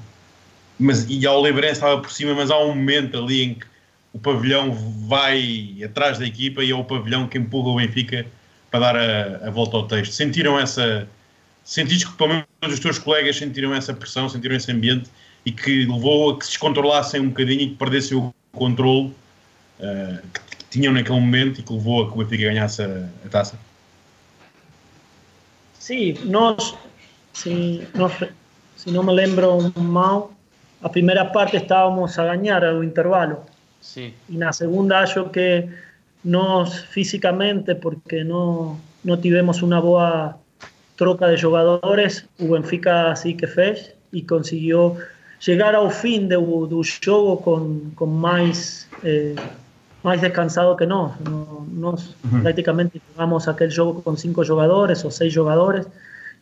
Mas, e a Oliveirense estava por cima, mas há um momento ali em que o pavilhão vai atrás da equipa e é o pavilhão que empurra o Benfica para dar a, a volta ao texto. Sentiram essa. Sentiste que pelo menos os teus colegas sentiram essa pressão, sentiram esse ambiente e que levou a que se descontrolassem um bocadinho e que perdessem o controle eh, que que tinham naquele momento e que levou a que o Benfica ganhasse a, a taça? Sí, nós, si, nós, si não me lembro mal, la primera parte estábamos a ganar algo intervalo. Sí. Y en la segunda yo que nos físicamente porque no, no tivemos una boa troca de jugadores, o Benfica así que fez y consiguió llegar ao fin do, do xogo con, con máis eh, descansado que nós. No, uh -huh. prácticamente jugamos aquel xogo con cinco jogadores ou seis jogadores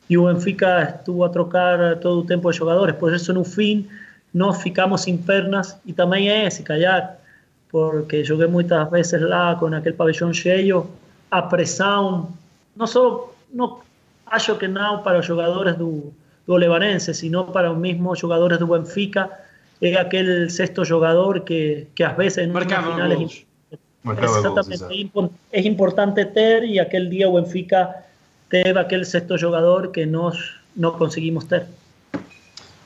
e o Benfica estuvo a trocar todo o tempo de jogadores. Por eso no fin nós ficamos sem pernas e também é, se calhar, porque joguei muitas vezes lá com aquele pabellão cheio, a pressão, não só, não, acho que não para os jogadores do, do Levanense, sino para os mesmos jogadores do Benfica, é aquele sexto jogador que, que às vezes em uma Marcava final é golos. Marcava golos, Exatamente, exato. é impo- é importante ter e aquele dia o Benfica teve aquele sexto jogador que nós não conseguimos ter.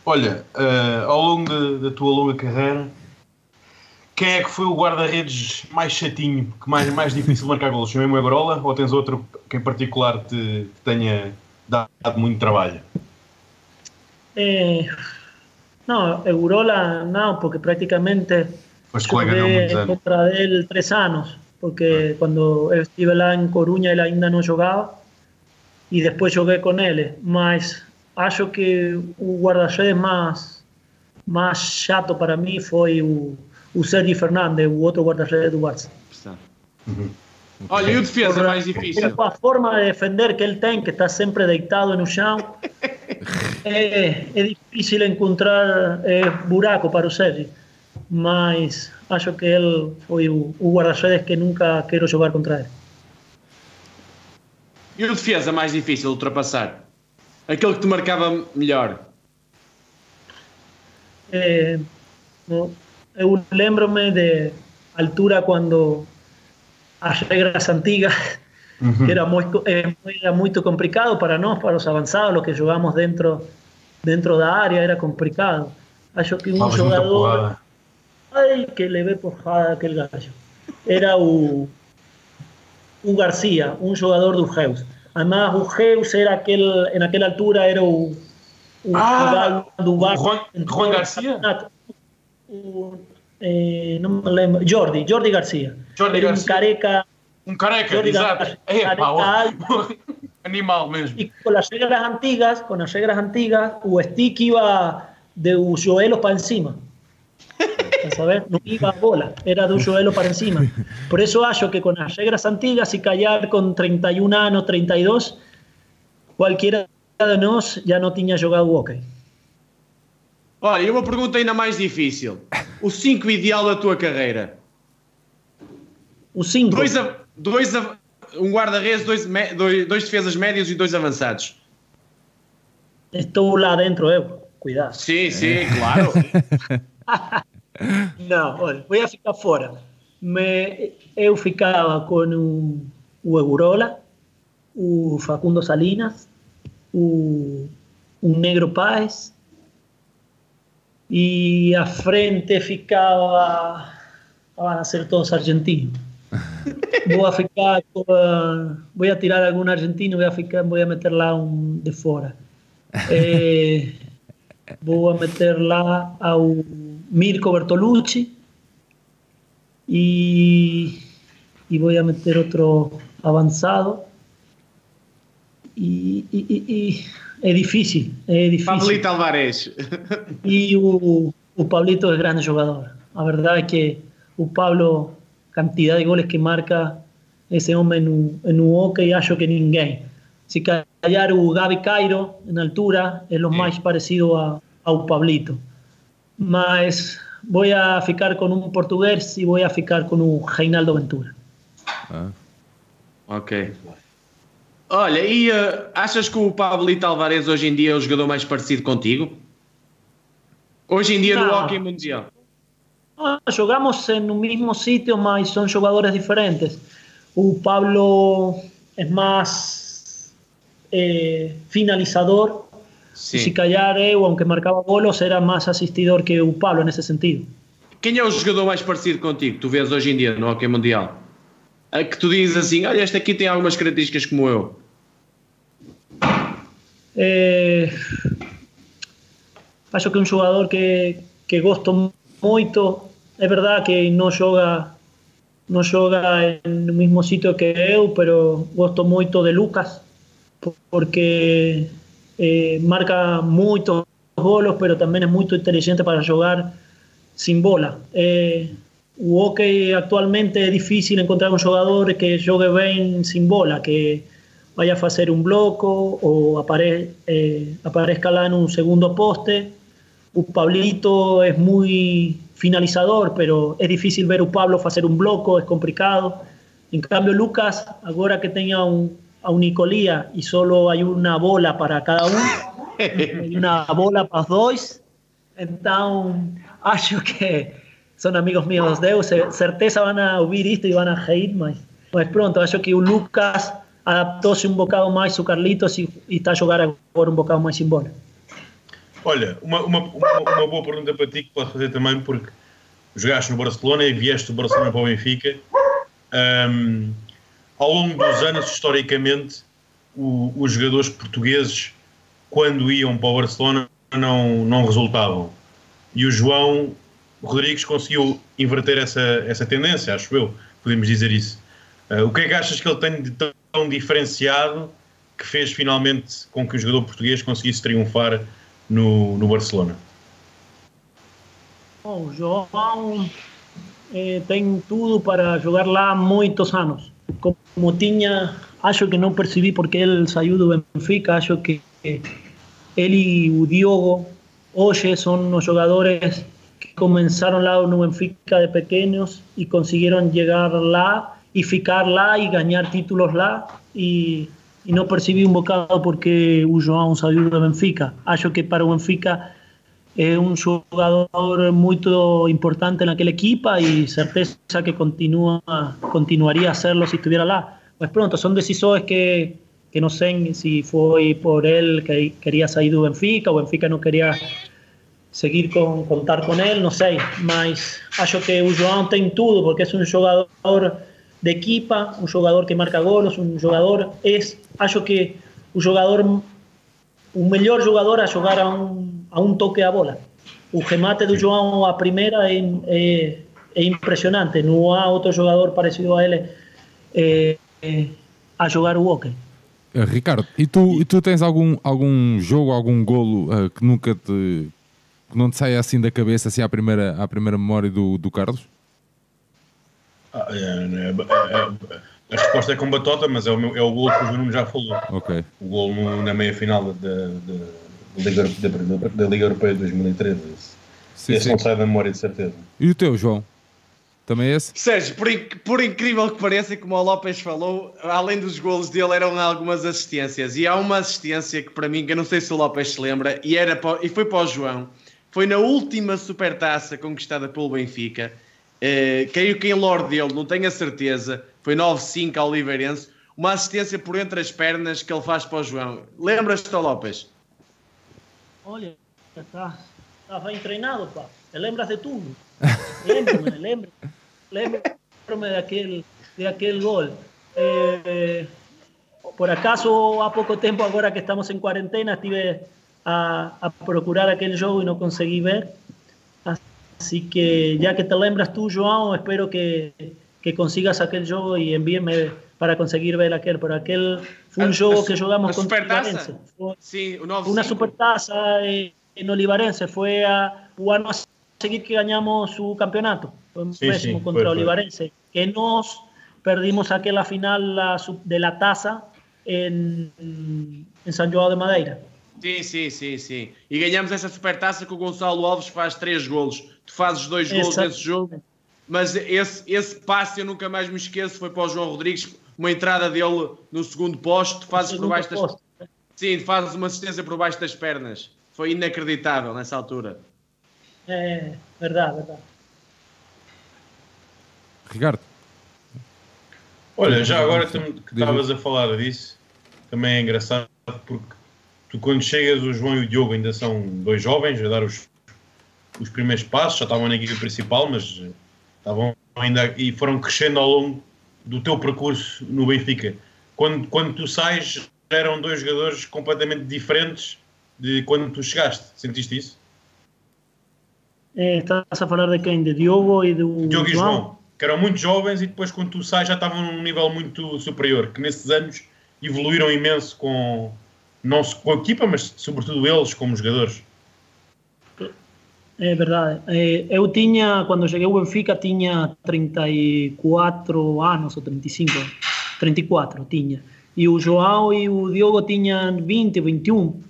Olha, eh, ao longo da, da tua longa carreira, quem é que foi o guarda-redes mais chatinho, que mais, mais difícil de marcar golos? Chamei o Agrola ou tens outro que em particular te, te tenha dado muito trabalho? Eh, no, Eurola no, porque prácticamente jugué muitos anos. contra él tres años, porque cuando estuve lá en Coruña él ainda no jogaba y después jugué con él. Mas acho que o guarda-redes más, más chato para mí foi o, o Sergi Fernández, o outro guarda-redes do Barça. Olha, e o defesa mais difícil? Com a forma de defender que ele tem, que está sempre deitado no chão, é, é difícil encontrar é, buraco para o Sergi. Mas acho que ele foi o, o guarda-redes que nunca quero jogar contra ele. E o defesa mais difícil de ultrapassar? Aquele que te marcava melhor? É, no- eu lembro-me de altura quando as regras antigas que era muito, eh, era muito complicado para nós, para os avançados, los que jogamos dentro, dentro da área, era complicado. Acho que um muita jogador. Ai, que levei porrada aquele gallo. Era o, o Garcia, um jogador do Reus. Además, Ugeus era aquel, en aquella altura era un, un, ah, un Juan, Juan García. Un, eh, no me lembro, Jordi, Jordi García. Jordi era García. Un careca. Um careca, Jordi exato. É, animal mesmo. E com as regras antigas, com as regras antigas, o stick iba de Joelos para encima. A saber, no iba a bola, era de un para encima. Por eso acho que con las reglas antiguas y callar con 31 años, 32, cualquiera de nós já não tinha jogado hockey. Olha, e uma pergunta ainda mais difícil. O 5 ideal da tua carreira? O 5, Dois, a- dois, a- um guarda-redes, dois, dois, dois defesas médios e dois avançados. estou lá dentro, eu. Cuidado. Sim, sim, claro. Não, olha, vou ficar fora. Me, eu ficava com o, o Egurola, o Facundo Salinas, o, o Negro Paz e à frente ficava. Van a ser todos argentinos. Vou a ficar com, Vou a tirar algum argentino, vou a, ficar, vou a meter lá um de fora. Eh, vou a meter lá ao Mirko Bertolucci y, y voy a meter otro avanzado. Y, y- y- es difícil, es difícil. Pablito Alvarez. Y o, o Pablito es grande jogador. La verdad es que o Pablo, cantidad de goles que marca ese hombre en un, en un hockey, acho que ninguém. se calhar o Gabi Cairo, na altura, é o mais parecido a, ao Pablito. Mas vou a ficar com um português e vou a ficar com o Reinaldo Ventura. Ah. Ok. Olha, e uh, achas que o Pablito Alvarez hoje em dia é o jogador mais parecido contigo? Hoje em dia Não. no Hockey Mundial? jogamos no mesmo sítio, mas são jogadores diferentes. O Pablo é mais eh, finalizador. Sí. Se calhar eu, aunque marcava golos, era mais assistidor que o Pablo nesse sentido. Quem é o jogador mais parecido contigo que tu vês hoje em dia no Hockey Mundial? A que tu dizes assim, olha, este aqui tem algumas características como eu. É... Acho que é um jogador que, que gosto muito. É verdade que não joga não joga no mesmo sitio que eu, pero gosto muito de Lucas porque eh, marca muchos golos, pero también es muy inteligente para jugar sin bola. Eh, o actualmente es difícil encontrar un jugador que juegue bien sin bola, que vaya a hacer un bloco o apare, eh, aparezca lá en un segundo poste. O Pablito es muy finalizador, pero es difícil ver a Pablo hacer un bloco, es complicado. En cambio, Lucas, ahora que tenía un, Nicolía y solo hay una bola para cada uno, hay una bola para dos, entonces acho que son amigos míos Deus, certeza van a oír esto y van a reír, mas, mas pronto, acho que o Lucas adaptou-se um bocado mais o Carlitos e, e está a jogar agora um bocado mais em bola. Olha, uma, uma, uma, uma, boa pergunta para ti que posso fazer também, porque jogaste no Barcelona e vieste do Barcelona para o Benfica. Um, ao longo dos anos, historicamente, o, os jogadores portugueses, quando iam para o Barcelona, não, não resultavam. E o João Rodrigues conseguiu inverter essa, essa tendência, acho eu, podemos dizer isso. Uh, o que é que achas que ele tem de tão diferenciado que fez finalmente com que o jogador português conseguisse triunfar no, no Barcelona? Bom, o João eh, tem tudo para jogar lá muitos anos. como tiña algo que non percibí porque el saiu do Benfica, algo que él y o Diogo Oye son los jugadores que comenzaron lá no Benfica de pequeños y consiguieron llegar lá y ficar lá y ganar títulos lá y, no percibí un bocado porque o João saiu do Benfica. Acho que para o Benfica é um jogador muito importante naquela equipa e certeza que continua, continuaria a serlo se estuviera lá. Mas pronto, são decisões que, que sei se foi por ele que queria sair do Benfica, o Benfica não queria seguir com contar com ele, não sei, mas acho que o João tem tudo, porque é um jogador de equipa, um jogador que marca golos, um jogador é, acho que o jogador o melhor jogador a jogar a um, a um toque a bola. O remate do João a primeira é, é, é impressionante. Não há outro jogador parecido a ele é, a jogar o hockey. Uh, Ricardo, e tu, e tu tens algum, algum jogo, algum golo uh, que nunca te que não te saia assim da cabeça, assim à primeira, à primeira memória do, do Carlos? Ah, é, é, é, a resposta é com batota, mas é o, meu, é o gol que o Nuno já falou. Okay. O gol no, na meia final da, Liga, da, da Liga Europeia de 2013. Sim, esse sim. não sai da memória de certeza. E o teu, João? Também é esse? Sérgio, por, por, incrível que pareça, como o Lopes falou, além dos golos dele, eram algumas assistências. E há uma assistência que, para mim, que eu não sei se o Lopes se lembra, e, era para, e foi para o João. Foi na última supertaça conquistada pelo Benfica. Uh, creio que em Lorde dele, não tenho a certeza foi 9-5 ao Oliveirense, uma assistência por entre as pernas que ele faz para o João. Lembras-te, Lopes? Olha, está bem treinado, pá. Lembras de tudo. Lembro-me, lembro, lembro-me daquele, daquele gol. Eh, por acaso, há pouco tempo, agora que estamos em quarentena, estive a, a procurar aquele jogo e não consegui ver. Así que, ya que te lembras tú, João, espero que, que consigas aquel juego y envíeme para conseguir ver aquel. Pero aquel fue un juego que jugamos con Olivarense. Sí, una supertaza en Olivarense. Fue a jugar a seguir que ganamos su campeonato. Fue un pésimo contra Olivarense. Que nos perdimos aquella final de la taza en, en San João de Madeira. Sim, sim, sim, sim. E ganhamos essa supertaça que o Gonçalo Alves faz três golos. Tu fazes dois golos Exato. nesse jogo. Mas esse, esse passe eu nunca mais me esqueço. Foi para o João Rodrigues, uma entrada dele no segundo posto. Fazes por baixo das... Sim, fazes uma assistência por baixo das pernas. Foi inacreditável nessa altura. É, verdade, verdade. Ricardo, Olha, já agora que estavas a falar disso, também é engraçado porque tu quando chegas, o João e o Diogo ainda são dois jovens a dar os, os primeiros passos, já estavam na equipe principal, mas estavam ainda e foram crescendo ao longo do teu percurso no Benfica. Quando, quando tu sais, eram dois jogadores completamente diferentes de quando tu chegaste. Sentiste isso? Eh, estás a falar de quem? De Diogo e do Diogo e João? João, que eram muito jovens e depois quando tu sais já estavam num nível muito superior, que nesses anos evoluíram imenso com não só com a equipa, mas sobretudo eles como jogadores. É verdade. Eh, eu tinha, quando cheguei ao Benfica, tinha 34 anos ou 35. 34 tinha. E o João e o Diogo tinham 20, 21.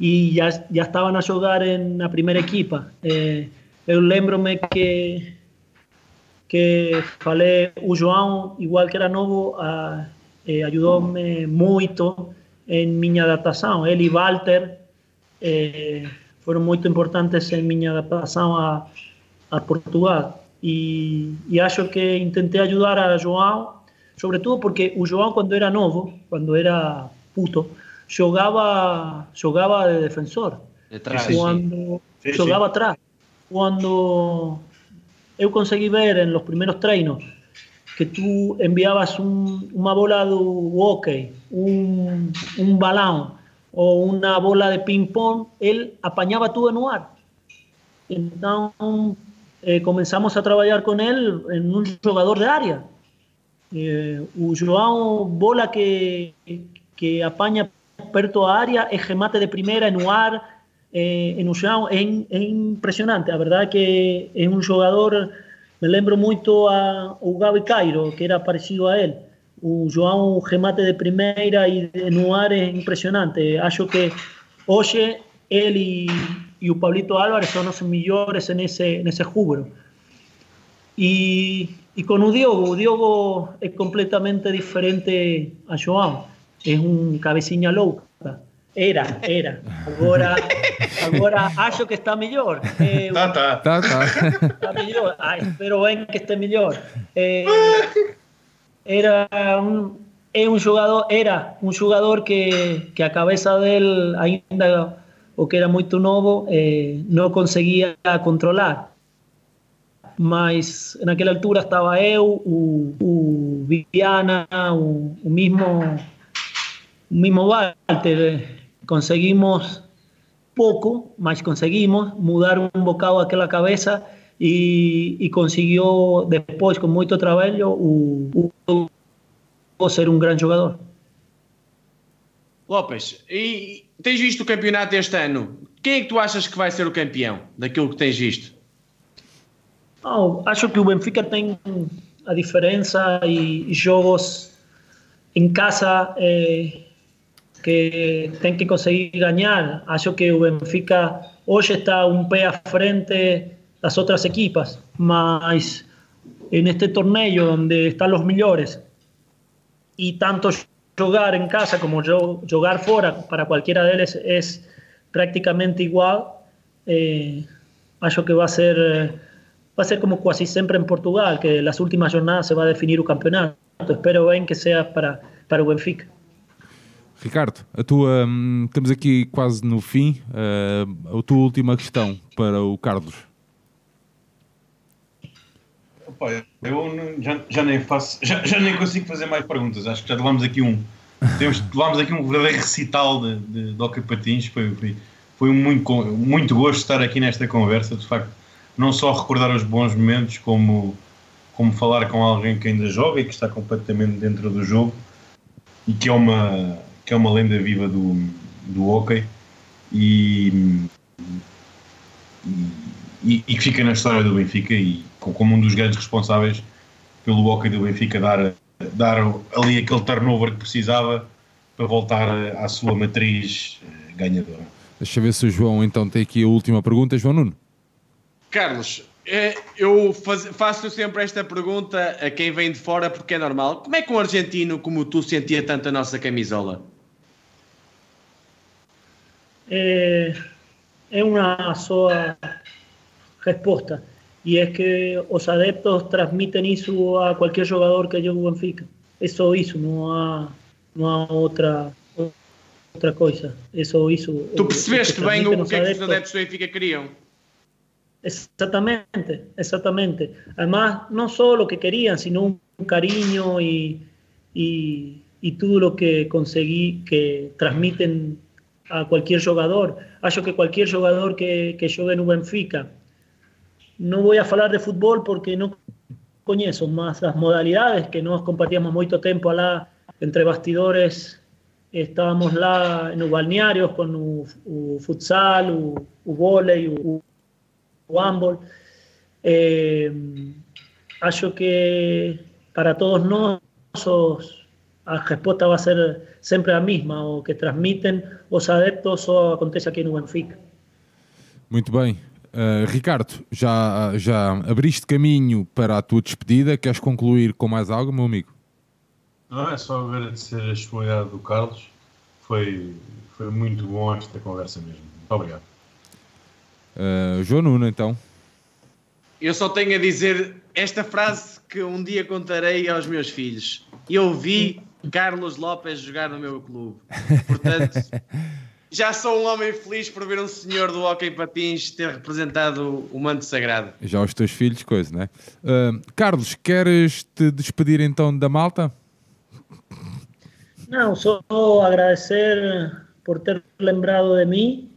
E já, já estavam a jogar na primeira equipa. Eh, eu lembro-me que que falei, o João, igual que era novo, ajudou-me muito em minha adaptação. Ele e Walter eh, foram muito importantes em minha adaptação a, a Portugal. E, e acho que tentei ajudar a João, sobretudo porque o João, quando era novo, quando era puto, jogava, jogava de defensor. Atrás. Quando Sim, jogava atrás. Quando eu consegui ver en los primeros treinos que tú enviabas un- una bola de hockey, un, un balão o una bola de ping-pong, él apañaba todo en UAR. Entonces eh, comenzamos a trabajar con él en un jugador de área. Eh, João Bola que, que apaña perto a área, es remate de primera en UAR, eh, en João, es, es, impresionante. La verdad que es un jugador, me lembro mucho a, a Gabi Cairo, que era parecido a él. O João, remate de primeira e de- no ar é impressionante. Acho que hoje ele e, e o Pablito Álvarez são os melhores nesse, nesse rubro. E, e com o Diogo, o Diogo é completamente diferente a João. É um cabecinha louca. Era, era. Agora, agora acho que está melhor. É, Tá, tá. tá, tá. está melhor. Ah, espero bem que esté melhor. Eh, era um, é jogador, era jogador que, que a cabeça dele, ainda o que era muito novo, eh, não conseguia controlar. Mas naquela altura estava eu, o, o Viana, o, o mesmo, o mesmo Walter. Conseguimos pouco, mas conseguimos mudar um bocado aquela cabeça e, e conseguiu depois, com muito trabalho, o, o, ser um grande jogador. Lopes, e tens visto o campeonato este ano? Quem é que tu achas que vai ser o campeão daquilo que tens visto? Não, acho que o Benfica tem a diferença e jogos em casa eh, que tem que conseguir ganhar. Acho que o Benfica hoje está um pé à frente las outras equipas, mas en este torneo donde están los mejores y tanto jugar en casa como jugar fuera para cualquiera de ellos es prácticamente igual, eh, acho que va a ser va a ser como casi siempre en Portugal, que las últimas jornadas se va a definir el campeonato. Espero bien que sea para, para o Benfica. Ricardo, a tua, estamos ehm, aqui quase no fim. Eh, a tua última questão para o Carlos. Opa, eu não- já, já nem faço, já, já nem consigo fazer mais perguntas. Acho que já levámos aqui um, temos, levámos aqui um verdadeiro recital de, de, de Hockey Patins. Foi, foi, foi muito, muito gosto estar aqui nesta conversa. De facto, não só recordar os bons momentos, como, como falar com alguém que ainda joga e que está completamente dentro do jogo e que é uma, que é uma lenda viva do, do hockey. E, e, e que fica na história do Benfica e como um dos grandes responsáveis pelo hockey do Benfica dar, dar ali aquele turnover que precisava para voltar à sua matriz eh, ganhadora. Deixa eu ver se o João então tem aqui a última pergunta. João Nuno. Carlos, é, eu faz, faço sempre esta pergunta a quem vem de fora porque é normal. Como é que um argentino como tu sentia tanto a nossa camisola? É, é uma só resposta. y es que los adeptos transmiten eso a cualquier jugador que llegue a Benfica. Eso hizo, no a, no a outra, outra coisa. Isso, isso, eh, tu que bem que, é que os adeptos do Benfica queriam? Exatamente, exatamente. Además, não só o que queriam, sino un cariño y e, e tudo o que conseguí que transmiten a cualquier jugador. Acho que cualquier jugador que, que jogue no Benfica no voy a hablar de fútbol porque no conozco más las modalidades que nos compartíamos mucho tiempo allá entre bastidores estábamos lá en los balnearios con el futsal, el vóley, o handball. Eh, acho que para todos nós a resposta vai ser sempre a mesma, o que transmitem os adeptos só acontece aqui no Benfica. Muito bem. Uh, Ricardo, já, já abriste caminho para a tua despedida. Queres concluir com mais algo, meu amigo? Não, é só agradecer a disponibilidade do Carlos. Foi, foi muito bom esta conversa mesmo. Muito obrigado. Uh, João Nuno, então. Eu só tenho a dizer esta frase que um dia contarei aos meus filhos. Eu vi Carlos Lopes jogar no meu clube. Portanto, já sou um homem feliz por ver um senhor do hockey patins ter representado o manto sagrado. Já os teus filhos, coisa, não é? Uh, Carlos, queres te despedir então da malta? Não, só agradecer por ter lembrado de mim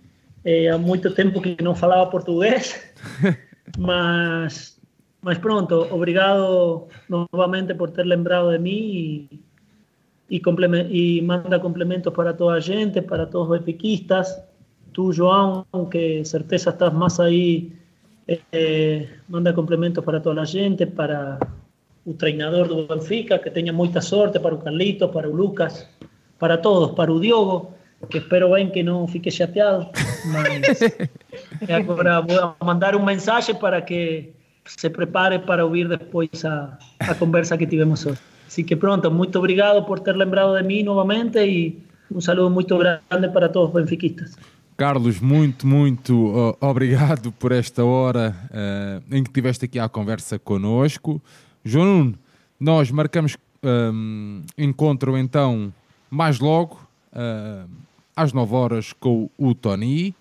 Eh, há muito tempo que não falava português, mas, mas pronto, obrigado novamente por ter lembrado de mim e, e, e manda complementos para toda a gente, para todos os benfiquistas. Tu, João, que certeza estás mais aí, eh, manda complementos para toda a gente, para o treinador do Benfica, que tenha muita sorte, para o Carlitos, para o Lucas, para todos, para o Diogo, que espero bem que não fique chateado, mas agora vou mandar um mensagem para que se prepare para ouvir depois a, a conversa que tivemos hoje. Assim que pronto, muito obrigado por ter lembrado de mim novamente e um saludo muito grande para todos os benfiquistas. Carlos, muito, muito obrigado por esta hora uh, em que estiveste aqui à conversa connosco. João nós marcamos um, encontro então mais logo. Uh, às 9 horas com o Tony.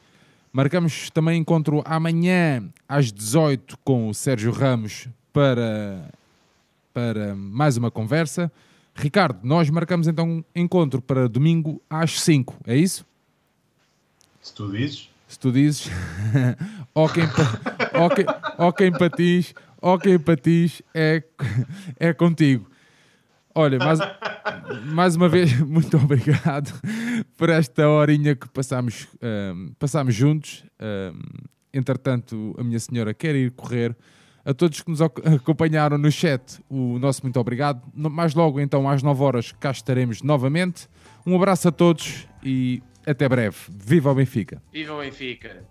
Marcamos também encontro amanhã às 18 com o Sérgio Ramos para, para mais uma conversa. Ricardo, nós marcamos então encontro para domingo às 5, é isso? Se tu dizes. Se tu dizes. ok, ok, ok, patins, ok, patins, é, é contigo. Olha, mais, mais uma vez, muito obrigado por esta horinha que passámos, um, passámos juntos. Um, entretanto, a minha senhora quer ir correr. A todos que nos acompanharam no chat, o nosso muito obrigado. Mais logo, então, às 9 horas, cá estaremos novamente. Um abraço a todos e até breve. Viva o Benfica! Viva o Benfica!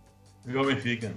Viva o Benfica!